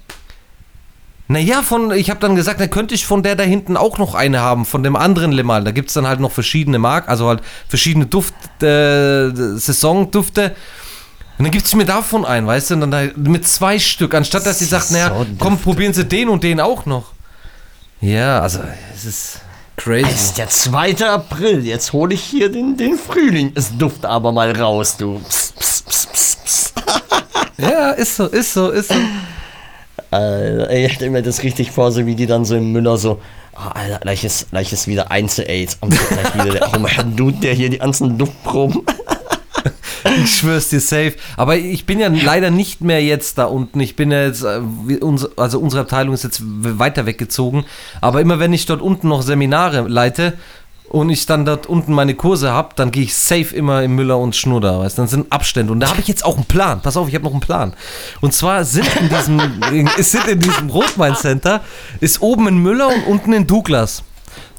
Naja, von, ich habe dann gesagt, dann könnte ich von der da hinten auch noch eine haben, von dem anderen Lemal. Da gibt es dann halt noch verschiedene Marken, also halt verschiedene Duft, äh, Saisondüfte. Und dann gibt es mir davon ein, weißt du, und dann halt mit zwei Stück, anstatt dass sie sagt, naja, komm, probieren Sie den und den auch noch. Ja, also es ist crazy. Es ist der 2. April. Jetzt hole ich hier den, den Frühling. Es duft aber mal raus, du. Psst, psst, psst, psst, psst. ja, ist so, ist so, ist so. Alter, ich stelle mir das richtig vor, so wie die dann so im Müller so, oh, Alter, gleich ist, gleich ist wieder Einzel-Aids. Und gleich wieder der, oh mein Dude, der hier die ganzen Duftproben. Ich schwör's dir safe. Aber ich bin ja leider nicht mehr jetzt da unten. Ich bin ja jetzt, äh, also unsere Abteilung ist jetzt weiter weggezogen. Aber immer wenn ich dort unten noch Seminare leite und ich dann dort unten meine Kurse habe, dann gehe ich safe immer im Müller und Schnurder, weißt Dann sind Abstände. Und da habe ich jetzt auch einen Plan. Pass auf, ich habe noch einen Plan. Und zwar sind in diesem, sind in diesem Rotwein Center, ist oben in Müller und unten in Douglas.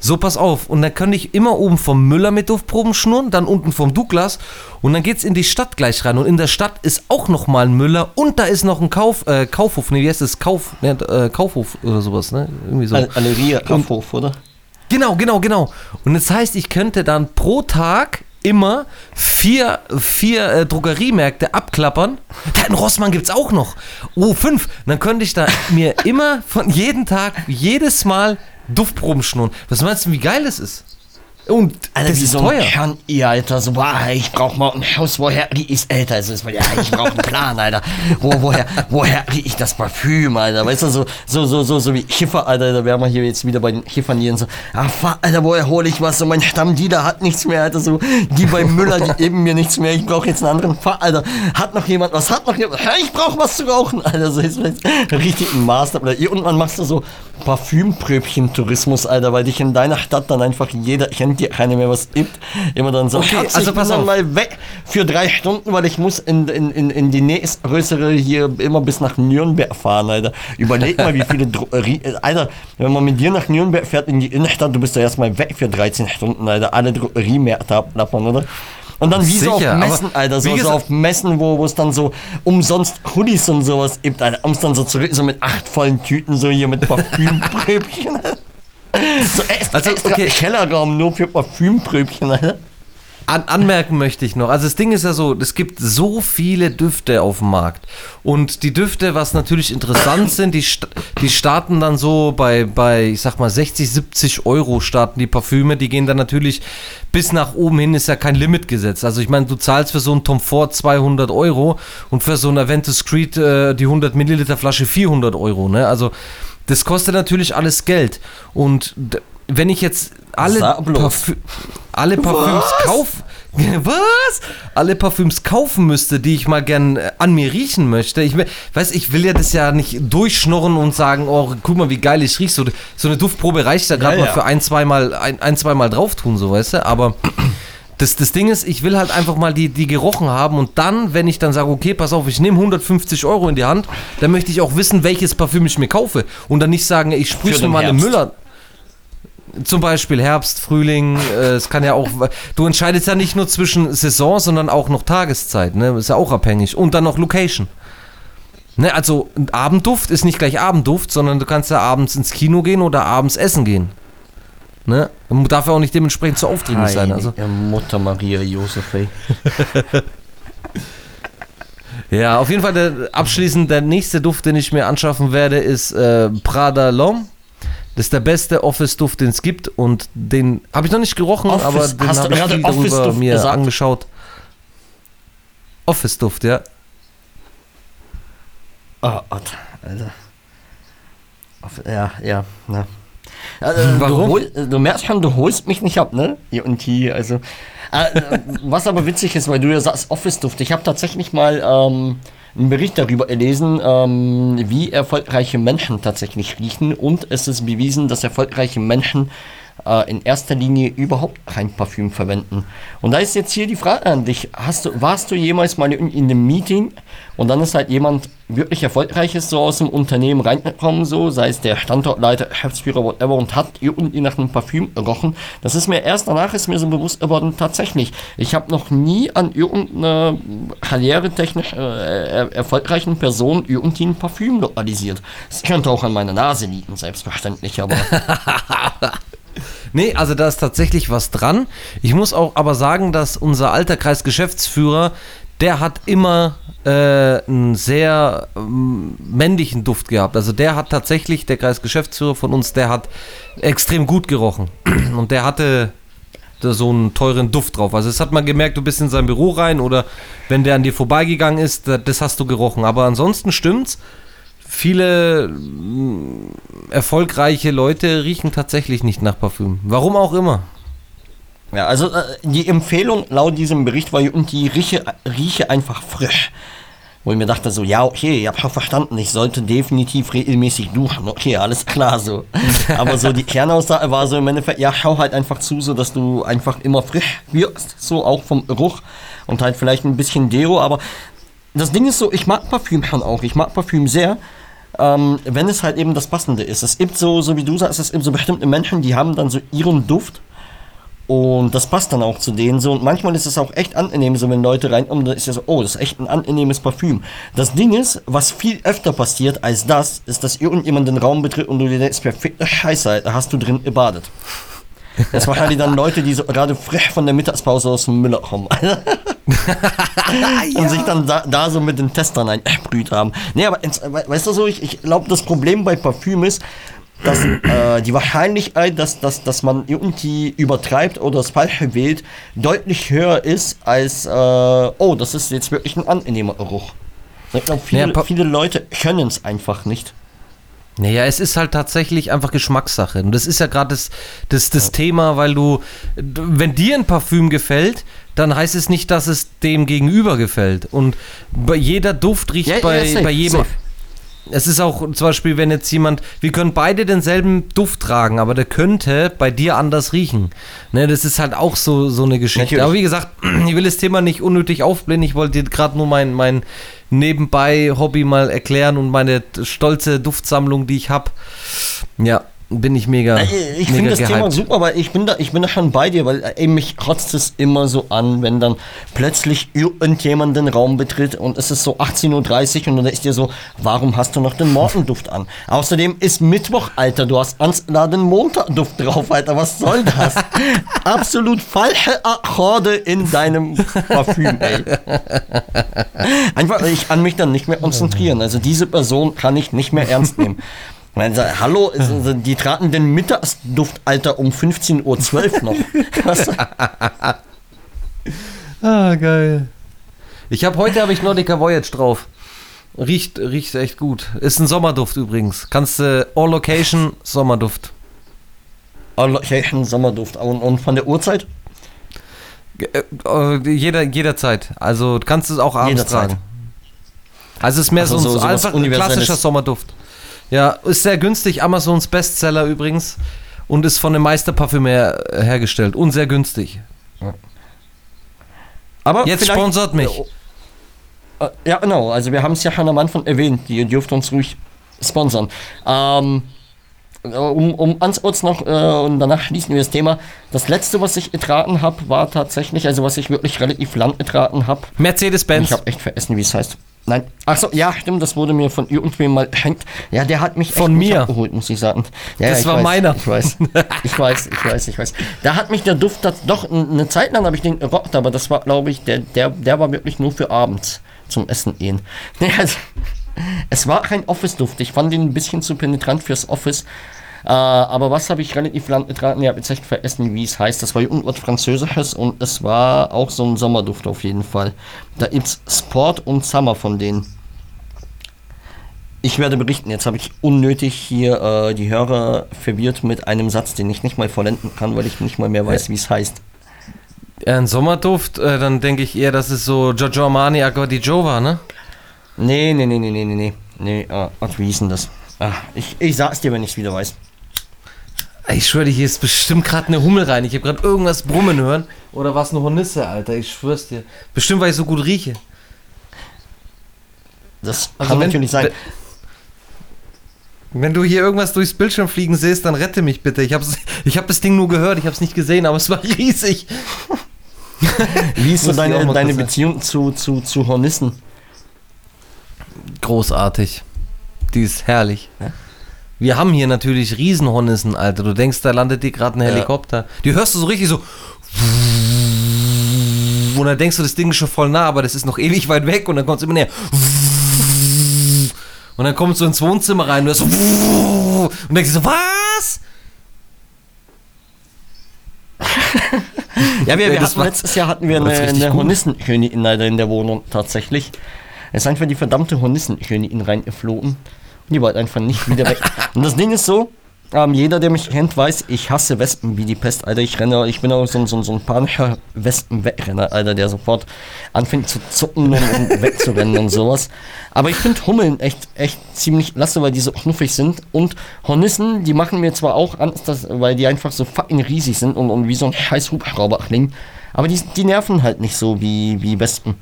So, pass auf. Und dann kann ich immer oben vom Müller mit Duftproben schnurren, dann unten vom Douglas. Und dann geht es in die Stadt gleich rein. Und in der Stadt ist auch nochmal ein Müller. Und da ist noch ein Kauf, äh, Kaufhof. Ne, wie heißt das? Kauf, ne, äh, Kaufhof oder sowas, ne? Irgendwie so. Galeria Kaufhof, oder? Genau, genau, genau. Und das heißt, ich könnte dann pro Tag immer vier, vier äh, Drogeriemärkte abklappern. Da in Rossmann gibt es auch noch. Oh, fünf. Dann könnte ich da mir immer von jeden Tag, jedes Mal Duftproben schnurren. Was meinst du, wie geil es ist? Und Alter, das ist so teuer. Kann ihr, Alter, so, boah, ich brauch mal ein Haus, woher die ist, Alter, also, ja, ich brauch einen Plan, Alter. Wo, woher, woher krieg ich das Parfüm, Alter? Weißt du, so, so, so, so, so wie Schiffer, Alter, da wären wir hier jetzt wieder bei den Schiffern hier und so, ah, fuck, Alter, woher hole ich was? So, mein Stammdealer hat nichts mehr, Alter, so, die bei Müller, die geben mir nichts mehr, ich brauch jetzt einen anderen Fuck, Alter. Hat noch jemand was? Hat noch jemand? Ich brauch was zu rauchen, Alter, so, ist richtig ein Master, Alter. Und man machst du so Parfümpröbchen-Tourismus, Alter, weil dich in deiner Stadt dann einfach jeder kennt dir keiner mehr was gibt. Immer dann so, okay, also pass auf. mal weg für drei Stunden, weil ich muss in, in, in, in die nächstgrößere hier immer bis nach Nürnberg fahren, Alter. Überleg mal, wie viele Drogerie, Alter, wenn man mit dir nach Nürnberg fährt in die Innenstadt, du bist ja erstmal weg für 13 Stunden, Alter. Alle Drogeriemärkte abklappern, oder? Und dann wie Sicher, so auf Messen, Alter, so, so auf Messen, wo es dann so umsonst Hoodies und sowas gibt, Alter, um es dann so zurück, so mit acht vollen Tüten, so hier mit Parfümpröbchen. so extra, also, okay. Kellerraum nur für Parfümpröbchen, Alter. an, anmerken möchte ich noch. Also das Ding ist ja so, es gibt so viele Düfte auf dem Markt. Und die Düfte, was natürlich interessant sind, die, die starten dann so bei, bei, ich sag mal, 60, 70 Euro starten die Parfüme. Die gehen dann natürlich bis nach oben hin, ist ja kein Limit gesetzt. Also ich meine, du zahlst für so ein Tom Ford 200 Euro und für so ein Aventus Creed äh, die 100 Milliliter Flasche 400 Euro. Ne? Also das kostet natürlich alles Geld. Und wenn ich jetzt alle, Parfü alle Parfüms kaufe. Was? Alle Parfüms kaufen müsste, die ich mal gern äh, an mir riechen möchte. Ich weiß, ich will ja das ja nicht durchschnurren und sagen, oh, guck mal, wie geil ich rieche. So, so eine Duftprobe reicht ja gerade ja, ja. mal für ein, zweimal, ein, ein, zweimal drauf tun, so weißt du. Aber das, das Ding ist, ich will halt einfach mal die, die gerochen haben und dann, wenn ich dann sage, okay, pass auf, ich nehme 150 Euro in die Hand, dann möchte ich auch wissen, welches Parfüm ich mir kaufe. Und dann nicht sagen, ich sprühe mir mal eine Müller. Zum Beispiel Herbst, Frühling, äh, es kann ja auch, du entscheidest ja nicht nur zwischen Saison, sondern auch noch Tageszeit, ne? Ist ja auch abhängig. Und dann noch Location. Ne, also Abendduft ist nicht gleich Abendduft, sondern du kannst ja abends ins Kino gehen oder abends essen gehen. Ne? Darf ja auch nicht dementsprechend zu aufdringlich sein. Also. Mutter Maria Josef, ey. ja, auf jeden Fall der, abschließend der nächste Duft, den ich mir anschaffen werde, ist äh, Prada L'Homme. Das ist der beste Office-Duft, den es gibt und den habe ich noch nicht gerochen, Office, aber den habe ich viel darüber mir gesagt? angeschaut. Office-Duft, ja. Oh Alter. Ja, ja, ne. Also, Warum? Du, hol, du, merkst schon, du holst mich nicht ab, ne? Hier und hier, also. Äh, was aber witzig ist, weil du ja sagst Office-Duft. Ich habe tatsächlich mal ähm, einen Bericht darüber gelesen, ähm, wie erfolgreiche Menschen tatsächlich riechen und es ist bewiesen, dass erfolgreiche Menschen äh, in erster Linie überhaupt kein Parfüm verwenden. Und da ist jetzt hier die Frage an dich, hast du, warst du jemals mal in, in einem Meeting und dann ist halt jemand wirklich erfolgreiches so aus dem Unternehmen reingekommen, so, sei es der Standortleiter, Geschäftsführer, whatever, und hat irgendwie nach einem Parfüm gerochen. Das ist mir erst danach ist mir so bewusst geworden, tatsächlich. Ich habe noch nie an irgendeiner karrieretechnisch äh, erfolgreichen Person irgendwie ein Parfüm lokalisiert. Das könnte auch an meiner Nase liegen, selbstverständlich, aber. Nee, also da ist tatsächlich was dran. Ich muss auch aber sagen, dass unser alter Kreisgeschäftsführer, der hat immer äh, einen sehr ähm, männlichen Duft gehabt. Also der hat tatsächlich, der Kreisgeschäftsführer von uns, der hat extrem gut gerochen. Und der hatte so einen teuren Duft drauf. Also das hat man gemerkt, du bist in sein Büro rein oder wenn der an dir vorbeigegangen ist, das hast du gerochen. Aber ansonsten stimmt's viele mm, erfolgreiche Leute riechen tatsächlich nicht nach Parfüm. Warum auch immer. Ja, also äh, die Empfehlung laut diesem Bericht war und die rieche, rieche einfach frisch. Wo ich mir dachte so, ja, okay, ich habe verstanden, ich sollte definitiv regelmäßig duschen. Okay, alles klar so. Aber so die Kernaussage war so im Endeffekt, ja, schau halt einfach zu, so dass du einfach immer frisch wirst, so auch vom Geruch und halt vielleicht ein bisschen Deo. Aber das Ding ist so, ich mag Parfüm schon auch. Ich mag Parfüm sehr ähm, wenn es halt eben das Passende ist. Es gibt so, so wie du sagst, es gibt so bestimmte Menschen, die haben dann so ihren Duft und das passt dann auch zu denen so. Und manchmal ist es auch echt angenehm, so wenn Leute reinkommen, dann ist ja so, oh, das ist echt ein angenehmes Parfüm. Das Ding ist, was viel öfter passiert als das, ist, dass irgendjemand den Raum betritt und du dir denkst, perfekte Scheiße, da hast du drin gebadet. Das wahrscheinlich dann Leute, die so gerade frisch von der Mittagspause aus dem Müller kommen. und sich dann da, da, so mit den Testern einbrüht haben. Nee, aber weißt du so, ich, ich glaube, das Problem bei Parfüm ist, dass äh, die Wahrscheinlichkeit, dass, dass, dass man irgendwie übertreibt oder das Falsche wählt, deutlich höher ist als, äh, oh, das ist jetzt wirklich ein angenehmer Geruch. Viele, ja, viele Leute können es einfach nicht. Naja, es ist halt tatsächlich einfach Geschmackssache. Und das ist ja gerade das, das, das ja. Thema, weil du, wenn dir ein Parfüm gefällt, dann heißt es nicht, dass es dem Gegenüber gefällt. Und bei jeder Duft riecht ja, bei, ja, bei jedem. Safe. Es ist auch zum Beispiel, wenn jetzt jemand, wir können beide denselben Duft tragen, aber der könnte bei dir anders riechen. Ne, das ist halt auch so, so eine Geschichte. Natürlich. Aber wie gesagt, ich will das Thema nicht unnötig aufblähen. Ich wollte dir gerade nur mein, mein nebenbei Hobby mal erklären und meine stolze Duftsammlung, die ich habe. Ja. Bin ich mega. Äh, Ich finde das Thema gehypt. super, aber ich bin da, ich bin da schon bei dir, weil ey, mich kotzt es immer so an, wenn dann plötzlich irgendjemand den Raum betritt und es ist so 18.30 Uhr und dann ist dir so, warum hast du noch den Morgenduft an? Außerdem ist Mittwoch, Alter, du hast ans da den Montagduft drauf, Alter, was soll das? Absolut falsche Akkorde in deinem Parfüm, ey. Einfach, ich kann mich dann nicht mehr konzentrieren. Also diese Person kann ich nicht mehr ernst nehmen. Sagt, hallo, die traten den Mittagsduft, Alter, um 15.12 Uhr noch. Was? Ah, geil. Ich habe heute habe ich Nordica Voyage drauf. Riecht, riecht echt gut. Ist ein Sommerduft übrigens. Kannst du All Location Sommerduft. Ein Sommerduft. Und, und von der Uhrzeit? Äh, äh, jeder, jederzeit. Also kannst du es auch abends Jederzeit. tragen. Also es ist mehr Also so, ein so- sowas einfach ein klassischer Sommerduft. Ja, ist sehr günstig. Amazons Bestseller übrigens. Und ist von dem Meisterparfümeur hergestellt. Und sehr günstig. Aber Jetzt sponsert mich. Äh, Ja, genau. Also wir haben es ja schon am Anfang erwähnt. Ihr dürft uns ruhig sponsern. Ähm, äh, um, um ganz kurz noch, äh, und danach schließen wir das Thema. Das letzte, was ich getragen habe, war tatsächlich, also was ich wirklich relativ lang getragen habe. Ich Mercedes-Benz. habe echt vergessen, wie es heißt. Nein. Achso, ja, stimmt, das wurde mir von irgendwem mal. Ja, der hat mich Von mir. abgeholt, muss ich sagen. Ja, Das ja, ich war weiß, meiner. Ich weiß, ich weiß, ich weiß, ich weiß. Da hat mich der Duft, das, doch, eine Zeit lang habe ich den gerockt, aber das war, glaube ich, der, der, der war wirklich nur für abends zum Essen gehen. Nee, also, es war kein Office-Duft. Ich fand ihn ein bisschen zu penetrant fürs Office. Äh, aber was habe ich relativ lang getragen? Ich habe jetzt echt vergessen, wie es heißt. Das war irgendwas Französisches und es war auch so ein Sommerduft auf jeden Fall. Da gibt's Sport und Summer von denen. Ich werde berichten, jetzt habe ich unnötig hier äh, die Hörer verwirrt mit einem Satz, den ich nicht mal vollenden kann, weil ich nicht mal mehr weiß, wie es heißt. Ein Sommerduft, äh, dann denke ich eher, dass es so Giorgio Armani Acqua di Giova, ne? Nee, nee, nee, nee, nee, nee, nee. Nee, ah, ach, wie hieß denn das? Ah, ich, ich sag's dir, wenn ich's wieder weiß. Ich schwöre dir, hier ist bestimmt gerade eine Hummel rein. Ich habe gerade irgendwas brummen hören. Oder war es eine Hornisse, Alter? Ich schwör's dir. Bestimmt, weil ich so gut rieche. Das Also kann wenn- natürlich sein. Wenn du hier irgendwas durchs Bildschirm fliegen siehst, dann rette mich bitte. Ich habe ich hab das Ding nur gehört, ich habe es nicht gesehen, aber es war riesig. Wie ist so deine, deine. Beziehung zu, zu, zu Hornissen? Großartig. Die ist herrlich. Ja. Wir haben hier natürlich Riesenhornissen, Alter. Du denkst, da landet dir gerade ein Ja. Helikopter. Die hörst du so richtig so. Und dann denkst du, das Ding ist schon voll nah, aber das ist noch ewig weit weg und dann kommt es immer näher. Und dann kommst du ins Wohnzimmer rein und du so. Und denkst du so, was? Ja, wir, Ja, wir hatten letztes Jahr hatten wir eine, eine. Hornissenkönigin leider in der Wohnung tatsächlich. Es ist einfach die verdammte Hornissenkönigin reingeflogen. Die wollte einfach nicht wieder weg. Und das Ding ist so, ähm, jeder, der mich kennt, weiß, ich hasse Wespen wie die Pest, Alter. Ich renne, ich bin auch so, ein- so, so ein panischer Wespen-Wegrenner, Alter, der sofort anfängt zu zucken und, und wegzurennen und sowas. Aber ich finde Hummeln echt, echt ziemlich lasse, weil die so knuffig sind. Und Hornissen, die machen mir zwar auch Angst, dass, weil die einfach so fucking riesig sind und, und wie so ein scheiß Hubschrauber klingen. Aber die, die nerven halt nicht so wie, wie Wespen.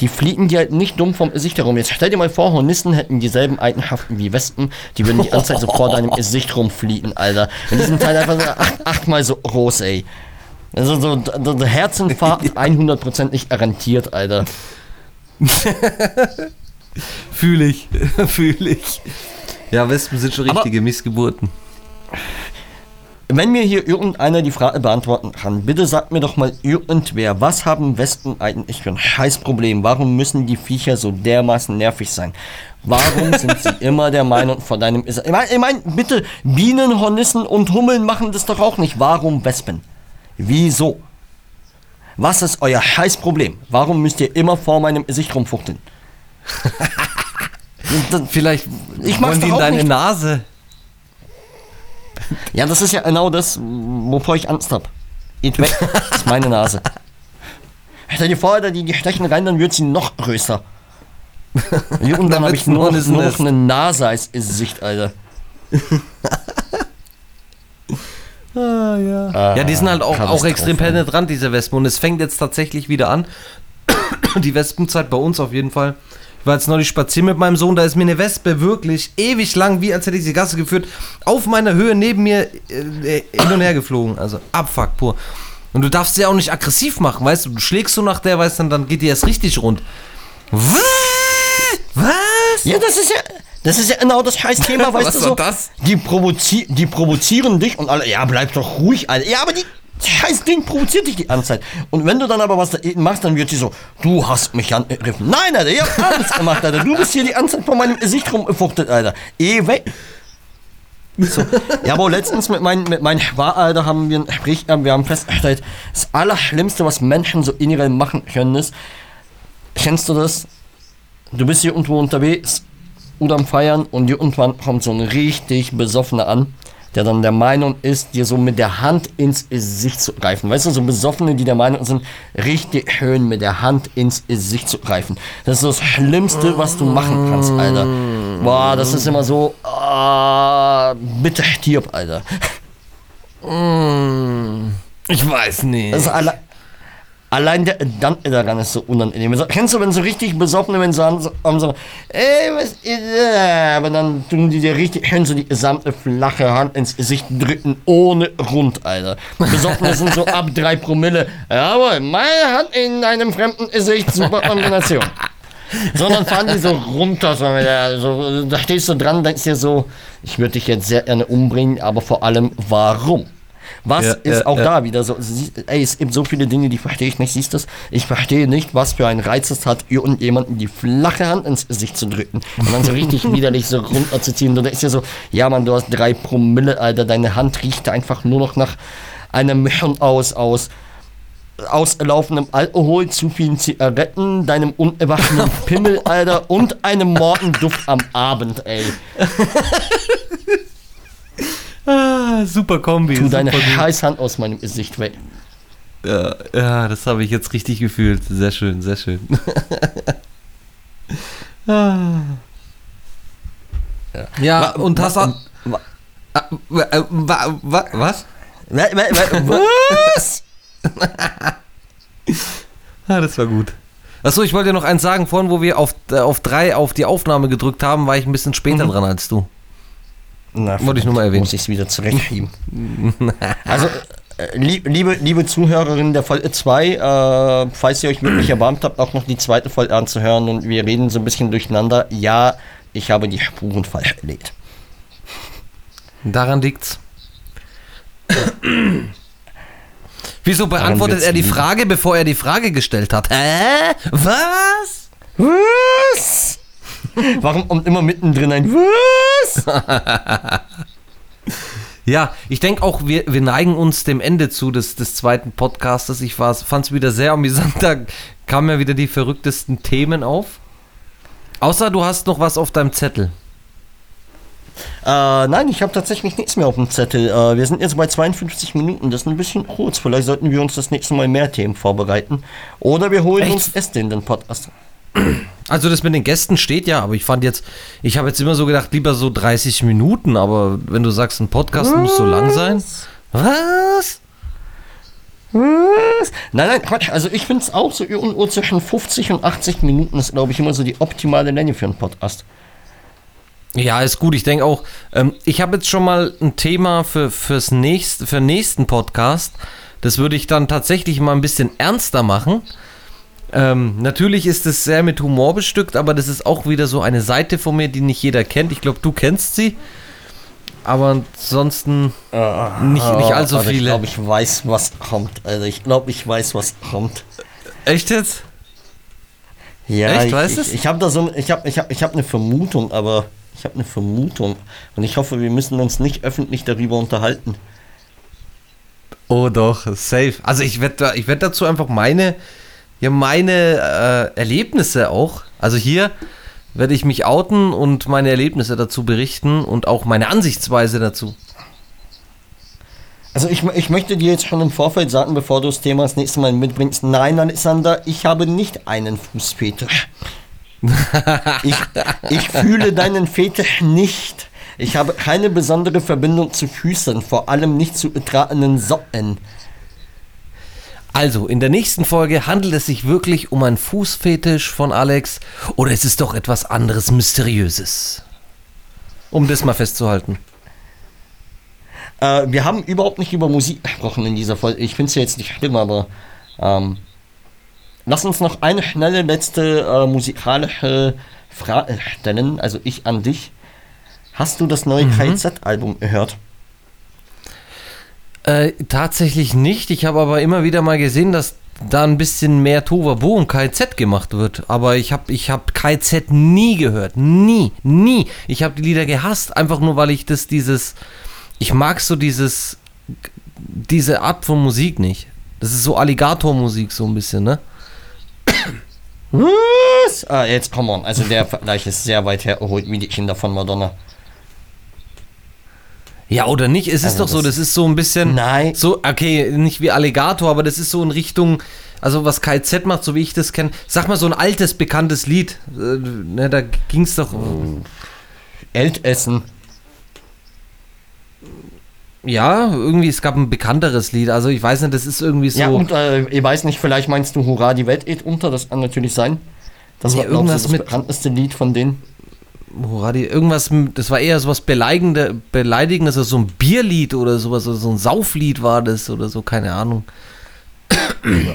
Die fliegen dir halt nicht dumm vom Gesicht herum. Jetzt stell dir mal vor, Hornissen hätten dieselben Eigenschaften wie Wespen. Die würden die ganze Zeit so vor deinem Gesicht rumfliegen, Alter. Und die sind halt einfach so acht, achtmal so groß, ey. Also so, so, so Herzinfarkt 100%ig garantiert, Alter. Fühle ich. Fühle ich. Ja, Wespen sind schon Aber- richtige Missgeburten. Wenn mir hier irgendeiner die Frage beantworten kann, bitte sagt mir doch mal irgendwer, was haben Wespen eigentlich für ein Scheißproblem? Warum müssen die Viecher so dermaßen nervig sein? Warum sind sie immer der Meinung vor deinem... Ich meine, ich mein, bitte, Bienen, Hornissen und Hummeln machen das doch auch nicht. Warum Wespen? Wieso? Was ist euer Scheißproblem? Warum müsst ihr immer vor meinem Gesicht rumfuchteln? Vielleicht Ich mach's wollen die in deine nicht. Nase. Ja, das ist ja genau das, wovor ich Angst hab. Geht weg, das ist meine Nase. Stell dir vor, Alter, die, die stechen rein, dann wird sie noch größer. Und dann habe ich nur, noch- nur noch eine Nase als Gesicht, Alter. Ja, die sind halt auch, auch Katastrophe. extrem penetrant, diese Wespen. Und es fängt jetzt tatsächlich wieder an. Die Wespenzeit bei uns auf jeden Fall war jetzt neulich spazieren mit meinem Sohn, da ist mir eine Wespe wirklich ewig lang, wie als hätte ich sie Gasse geführt, auf meiner Höhe neben mir äh, hin und her geflogen. Also Abfuck pur. Und du darfst sie auch nicht aggressiv machen, weißt du? Du schlägst so nach der, weißt du, dann geht die erst richtig rund. Was? Ja, das ist ja. Das ist ja genau das scheiß Thema, weißt Was du war so. das? Die, provozi die provozieren dich und alle, ja, bleib doch ruhig, Alter. Ja, aber die scheiß Ding provoziert dich die ganze Zeit. Und wenn du dann aber was dagegen machst, dann wird sie so, du hast mich angegriffen. Nein, Alter, ich hab alles gemacht, Alter. Du bist hier die ganze Zeit vor meinem Gesicht rumgefuchtet, Alter. Eh weg. So. Ja, aber letztens mit meinem mit mein Alter, haben wir gehabt, wir haben festgestellt, das Allerschlimmste, was Menschen so generell machen können, ist, kennst du das? Du bist hier irgendwo unterwegs oder am Feiern und irgendwann kommt so ein richtig Besoffener an, der dann der Meinung ist, dir so mit der Hand ins Gesicht zu greifen. Weißt du, so Besoffene, die der Meinung sind, richtig schön mit der Hand ins Gesicht zu greifen. Das ist das Schlimmste, was du machen kannst, Alter. Boah, das ist immer so, ah, bitte stirb, Alter. Ich weiß nicht. Das ist alle, allein der Gedanke daran ist so unangenehm. So, kennst du, wenn so richtig besoffene, wenn sie haben so, so ey, was ist das? Aber dann tun die dir richtig schön so die gesamte flache Hand ins Gesicht drücken, ohne Rund, Alter. Besoffene sind so ab drei Promille. Jawohl, meine Hand in einem fremden Gesicht, super Kombination. Sondern fahren die so runter, so, mit der- so, da stehst du dran, denkst dir so, ich würde dich jetzt sehr gerne umbringen, aber vor allem, warum? Was Ja, ist ja, auch ja. da wieder so, sie- ey, es gibt so viele Dinge, die verstehe ich nicht, siehst du das? Ich verstehe nicht, was für einen Reiz es hat, irgendjemanden die flache Hand ins Gesicht zu drücken und dann so richtig widerlich so runterzuziehen. Du denkst dir so, ja man, du hast drei Promille, Alter, deine Hand riecht einfach nur noch nach einer Mischung aus, aus auslaufendem Alkohol, zu vielen Zigaretten, deinem unerwachsenen Pimmel, Alter, und einem Morgenduft am Abend, ey. Ah, super Kombi. Tu deine gut. Scheißhand aus meinem Gesicht weg. Ja, ja, das habe ich jetzt richtig gefühlt. Sehr schön, sehr schön. Ah. ja, Wa- und hast wa- Was? wa- wa- wa- Was? Ah, das war gut. Achso, ich wollte dir noch eins sagen. Vorhin, wo wir auf, äh, auf drei auf die Aufnahme gedrückt haben, war ich ein bisschen später dran als du. Na, Wollte ich nur mal erwähnen. Muss ich es wieder zurechtschieben. also, äh, lieb, liebe, liebe Zuhörerinnen der Folge 2, äh, falls ihr euch wirklich erbarmt habt, auch noch die zweite Folge anzuhören und wir reden so ein bisschen durcheinander. Ja, ich habe die Spuren falsch erlegt. Daran liegt's. Wieso beantwortet er die. Frage, bevor er die Frage gestellt hat? Hä? Was? Was? Warum kommt immer mittendrin ein Was? Ja, ich denke auch, wir, wir neigen uns dem Ende zu des, des zweiten Podcastes. Ich fand es wieder sehr amüsant. Da kamen ja wieder die verrücktesten Themen auf. Außer du hast noch was auf deinem Zettel. Äh, nein, ich habe tatsächlich nichts mehr auf dem Zettel. Äh, wir sind jetzt bei 52 Minuten. Das ist ein bisschen kurz. Vielleicht sollten wir uns das nächste Mal mehr Themen vorbereiten. Oder wir holen Echt? uns Äste in den Podcast. Also das mit den Gästen steht ja, aber ich fand jetzt, ich habe jetzt immer so gedacht, lieber so 30 Minuten, aber wenn du sagst, ein Podcast muss so lang sein. Was? Was? Nein, nein, Quatsch. Also ich finde es auch so irgendwo zwischen 50 und 80 Minuten ist, glaube ich, immer so die optimale Länge für einen Podcast. Ja, ist gut. Ich denke auch, ähm, ich habe jetzt schon mal ein Thema für, fürs nächst, für den nächsten Podcast. Das würde ich dann tatsächlich mal ein bisschen ernster machen. Ähm, natürlich ist es sehr mit Humor bestückt, aber das ist auch wieder so eine Seite von mir, die nicht jeder kennt. Ich glaube, du kennst sie. Aber ansonsten nicht, nicht allzu also Ich viele. glaube, ich weiß, was kommt. Also ich glaube, ich weiß, was kommt. Echt jetzt? Ja, Echt, ich, weißt ich, du's? ich habe da so, ich habe, ich habe, ich habe eine Vermutung, aber ich habe eine Vermutung und ich hoffe, wir müssen uns nicht öffentlich darüber unterhalten. Oh doch, safe. Also ich werde ich werd dazu einfach meine, ja, meine äh, Erlebnisse auch. Also hier werde ich mich outen und meine Erlebnisse dazu berichten und auch meine Ansichtsweise dazu. Also ich, ich möchte dir jetzt schon im Vorfeld sagen, bevor du das Thema das nächste Mal mitbringst, nein, Alexander, ich habe nicht einen Fußfetisch. ich, ich fühle deinen Fetisch nicht. Ich habe keine besondere Verbindung zu Füßen, vor allem nicht zu getragenen Socken. Also, in der nächsten Folge handelt es sich wirklich um einen Fußfetisch von Alex oder ist es doch etwas anderes Mysteriöses? Um das mal festzuhalten. Äh, wir haben überhaupt nicht über Musik gesprochen in dieser Folge. Ich finde es ja jetzt nicht schlimm, aber ähm, lass uns noch eine schnelle letzte äh, musikalische Frage stellen. Also ich an dich. Hast du das neue Mhm. KZ-Album gehört? Äh, tatsächlich nicht. Ich habe aber immer wieder mal gesehen, dass da ein bisschen mehr Tohuwabohu und KZ gemacht wird. Aber ich habe ich hab KZ nie gehört. Nie, nie. Ich habe die Lieder gehasst, einfach nur weil ich das, dieses. Ich mag so dieses. Diese Art von Musik nicht. Das ist so Alligator-Musik, so ein bisschen, ne? Was? Ah, jetzt komm on. Also der Vergleich ist sehr weit hergeholt, wie die Kinder von Madonna. Ja, oder nicht? Es ist Also doch so, das- ist so ein bisschen. Nein. So, okay, nicht wie Alligator, aber das ist so in Richtung. Also, was KZ macht, so wie ich das kenne. Sag mal so ein altes, bekanntes Lied. Äh, ne, da ging es doch. Eltessen. Ja, irgendwie, es gab ein bekannteres Lied. Also, ich weiß nicht, das ist irgendwie so. Ja, und äh, ich weiß nicht, vielleicht meinst du Hurra, die Welt geht unter. Das kann natürlich sein. Das Ja, war, irgendwas das bekannteste Lied von denen. Hurra, die, irgendwas, das war eher sowas Beleidigende, Beleidigendes, also so ein Bierlied oder sowas, also so ein Sauflied war das oder so, keine Ahnung.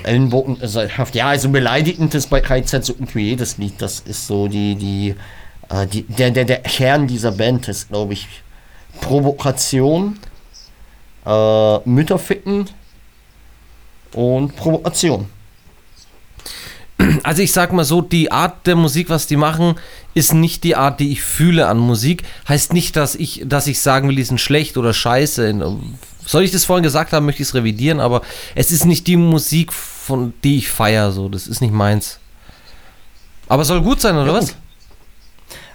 Ellenbogen, also, ja, also beleidigend ist bei KZ so gut wie jedes Lied. Das ist so die, die, äh, die der, der, der Kern dieser Band ist, glaube ich, Provokation, äh, Mütter ficken und Provokation. Also ich sag mal so, die Art der Musik, was die machen, ist nicht die Art, die ich fühle an Musik. Heißt nicht, dass ich, dass ich sagen will, die sind schlecht oder scheiße. Soll ich das vorhin gesagt haben, möchte ich es revidieren, aber es ist nicht die Musik, von die ich feiere. So, das ist nicht meins. Aber soll gut sein, oder Ja, was?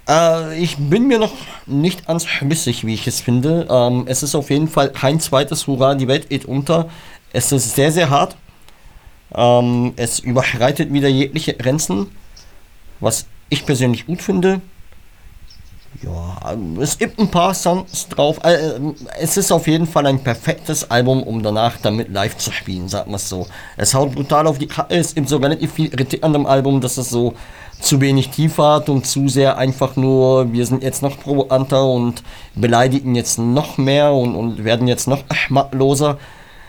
Äh, ich bin mir noch nicht ganz schlüssig, wie ich es finde. Ähm, es ist auf jeden Fall kein zweites Hurra, die Welt geht unter. Es ist sehr, sehr hart. Ähm, es überschreitet wieder jegliche Grenzen, was ich persönlich gut finde. Ja, es gibt ein paar Songs drauf. Äh, ähm, es ist auf jeden Fall ein perfektes Album, um danach damit live zu spielen, sagen wir es so. Es haut brutal auf die Kacke, es gibt so relativ viel Kritik an dem Album, dass es so zu wenig Tiefe hat und zu sehr einfach nur, wir sind jetzt noch provokanter und beleidigen jetzt noch mehr und, und werden jetzt noch schmackloser.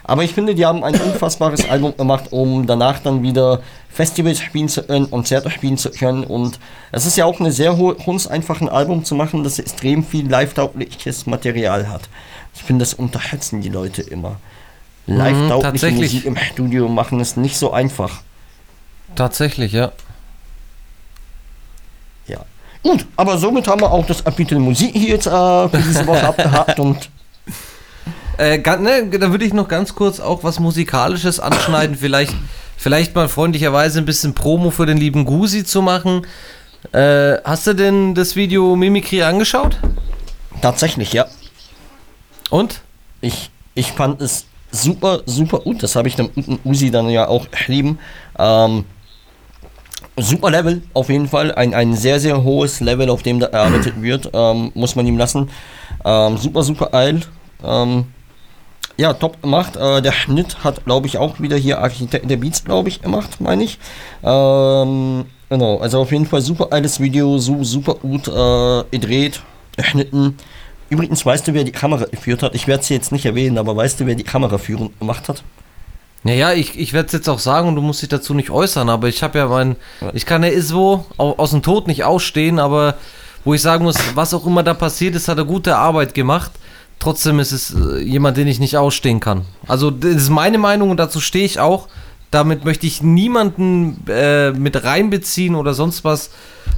Aber ich finde, die haben ein unfassbares Album gemacht, um danach dann wieder Festivals spielen zu können, Konzerte spielen zu können. Und es ist ja auch eine sehr hohe Kunst, einfach ein Album zu machen, das extrem viel live-taugliches Material hat. Ich finde, das unterschätzen die Leute immer. Live-taugliche tatsächlich. Musik im Studio machen ist nicht so einfach. Tatsächlich, ja. Ja. Gut, aber somit haben wir auch das Kapitel Musik hier jetzt äh, für diese Woche abgehakt und Äh, ne, da würde ich noch ganz kurz auch was Musikalisches anschneiden. Vielleicht, vielleicht mal freundlicherweise ein bisschen Promo für den lieben Gusi zu machen. Äh, hast du denn das Video Mimikry angeschaut? tatsächlich, ja. Und? Ich, ich fand es super, super gut. Das habe ich dem guten Usi dann ja auch geschrieben. Ähm, super Level, auf jeden Fall. Ein, ein sehr, sehr hohes Level, auf dem da erarbeitet wird. Ähm, muss man ihm lassen. Ähm, super, super geil. Ähm, ja, top gemacht. Äh, der Schnitt hat, glaube ich, auch wieder hier Architekt der Beats, glaube ich, gemacht, meine ich. Ähm, genau, also auf jeden Fall super geiles Video, so super gut äh, gedreht, geschnitten. Übrigens, weißt du, wer die Kamera geführt hat? Ich werde sie jetzt nicht erwähnen, aber weißt du, wer die Kameraführung gemacht hat? Naja, ich, ich werde es jetzt auch sagen und du musst dich dazu nicht äußern, aber ich habe ja mein, ich kann der Iswo au- aus dem Tod nicht ausstehen, aber wo ich sagen muss, was auch immer da passiert ist, hat er gute Arbeit gemacht. Trotzdem ist es äh, jemand, den ich nicht ausstehen kann. Also das ist meine Meinung und dazu stehe ich auch. Damit möchte ich niemanden äh, mit reinbeziehen oder sonst was.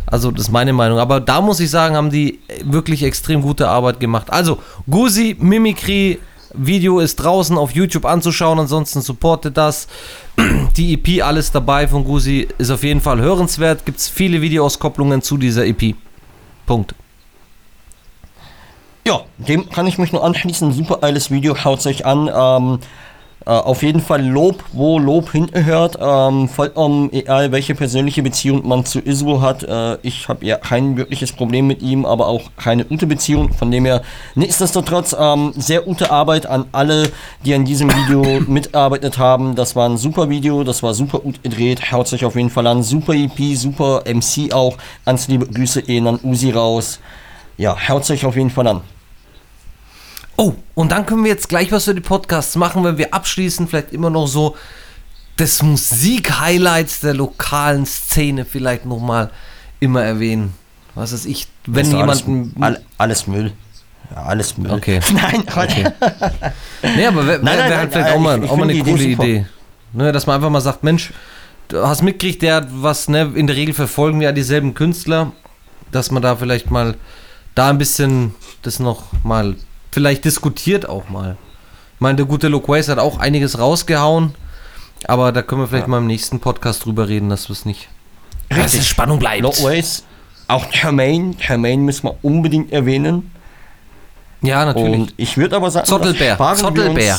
Also das ist meine Meinung. Aber da muss ich sagen, haben die wirklich extrem gute Arbeit gemacht. Also Gusi, Mimikry, Video ist draußen auf YouTube anzuschauen. Ansonsten supportet das. Die EP, alles dabei von Gusi, ist auf jeden Fall hörenswert. Gibt es viele Videoauskopplungen zu dieser EP. Punkt. Ja, dem kann ich mich nur anschließen. Super geiles Video, schaut euch an. Ähm, Äh, auf jeden Fall Lob, wo Lob hinhört. Ähm, vollkommen egal, welche persönliche Beziehung man zu Isu hat. Äh, ich habe ja kein wirkliches Problem mit ihm, aber auch keine gute Beziehung. Von dem her, nichtsdestotrotz, ähm, sehr gute Arbeit an alle, die an diesem Video mitarbeitet haben. Das war ein super Video, das war super gut gedreht. Haut sich auf jeden Fall an. Super EP, super MC auch. Ganz liebe Grüße eben an Usi raus. Ja, haut sich auf jeden Fall an. Oh, und dann können wir jetzt gleich was für die Podcasts machen, wenn wir abschließen, vielleicht immer noch so das Musik-Highlights der lokalen Szene vielleicht nochmal immer erwähnen. Was ist ich, wenn Alles- jemand. Alles, alles Müll. Ja, alles Müll. Okay. Nein, Okay. Nee, aber wäre wär, Nein, nein, halt nein, vielleicht äh, auch mal, ich- ich auch mal eine coole Idee. Idee. Ne, dass man einfach mal sagt, Mensch, du hast mitgekriegt, der hat was, ne, in der Regel verfolgen wir ja dieselben Künstler, dass man da vielleicht mal da ein bisschen das noch mal vielleicht diskutiert auch mal. Ich meine, der gute Loquace hat auch einiges rausgehauen, aber da können wir vielleicht mal im nächsten Podcast drüber reden, dass wir es nicht. Dass es Spannung bleibt. Lockways. Auch Jermaine. Jermaine müssen wir unbedingt erwähnen. Ja, natürlich. Und ich würde aber sagen, Zottelbär. Zottelbär.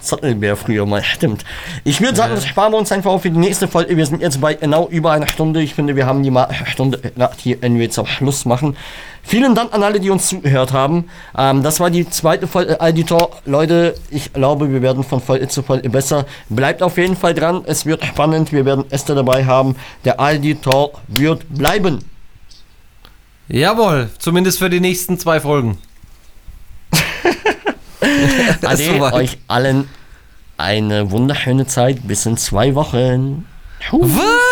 Zottelbär früher mal, stimmt. Ich würde sagen, das sparen wir uns einfach auf für die nächste Folge. Wir sind jetzt bei genau über einer Stunde. Ich finde, wir haben die Ma Stunde hier, wenn wir jetzt auch Schluss machen. Vielen Dank an alle, die uns zugehört haben. Ähm, das war die zweite Folge Auditor. Leute, ich glaube, wir werden von Folge zu Folge besser. Bleibt auf jeden Fall dran. Es wird spannend. Wir werden Esther dabei haben. Der Auditor wird bleiben. Jawohl, zumindest für die nächsten zwei Folgen. Ade, soweit. euch allen eine wunderschöne Zeit. Bis in zwei Wochen. Tschüss. Was?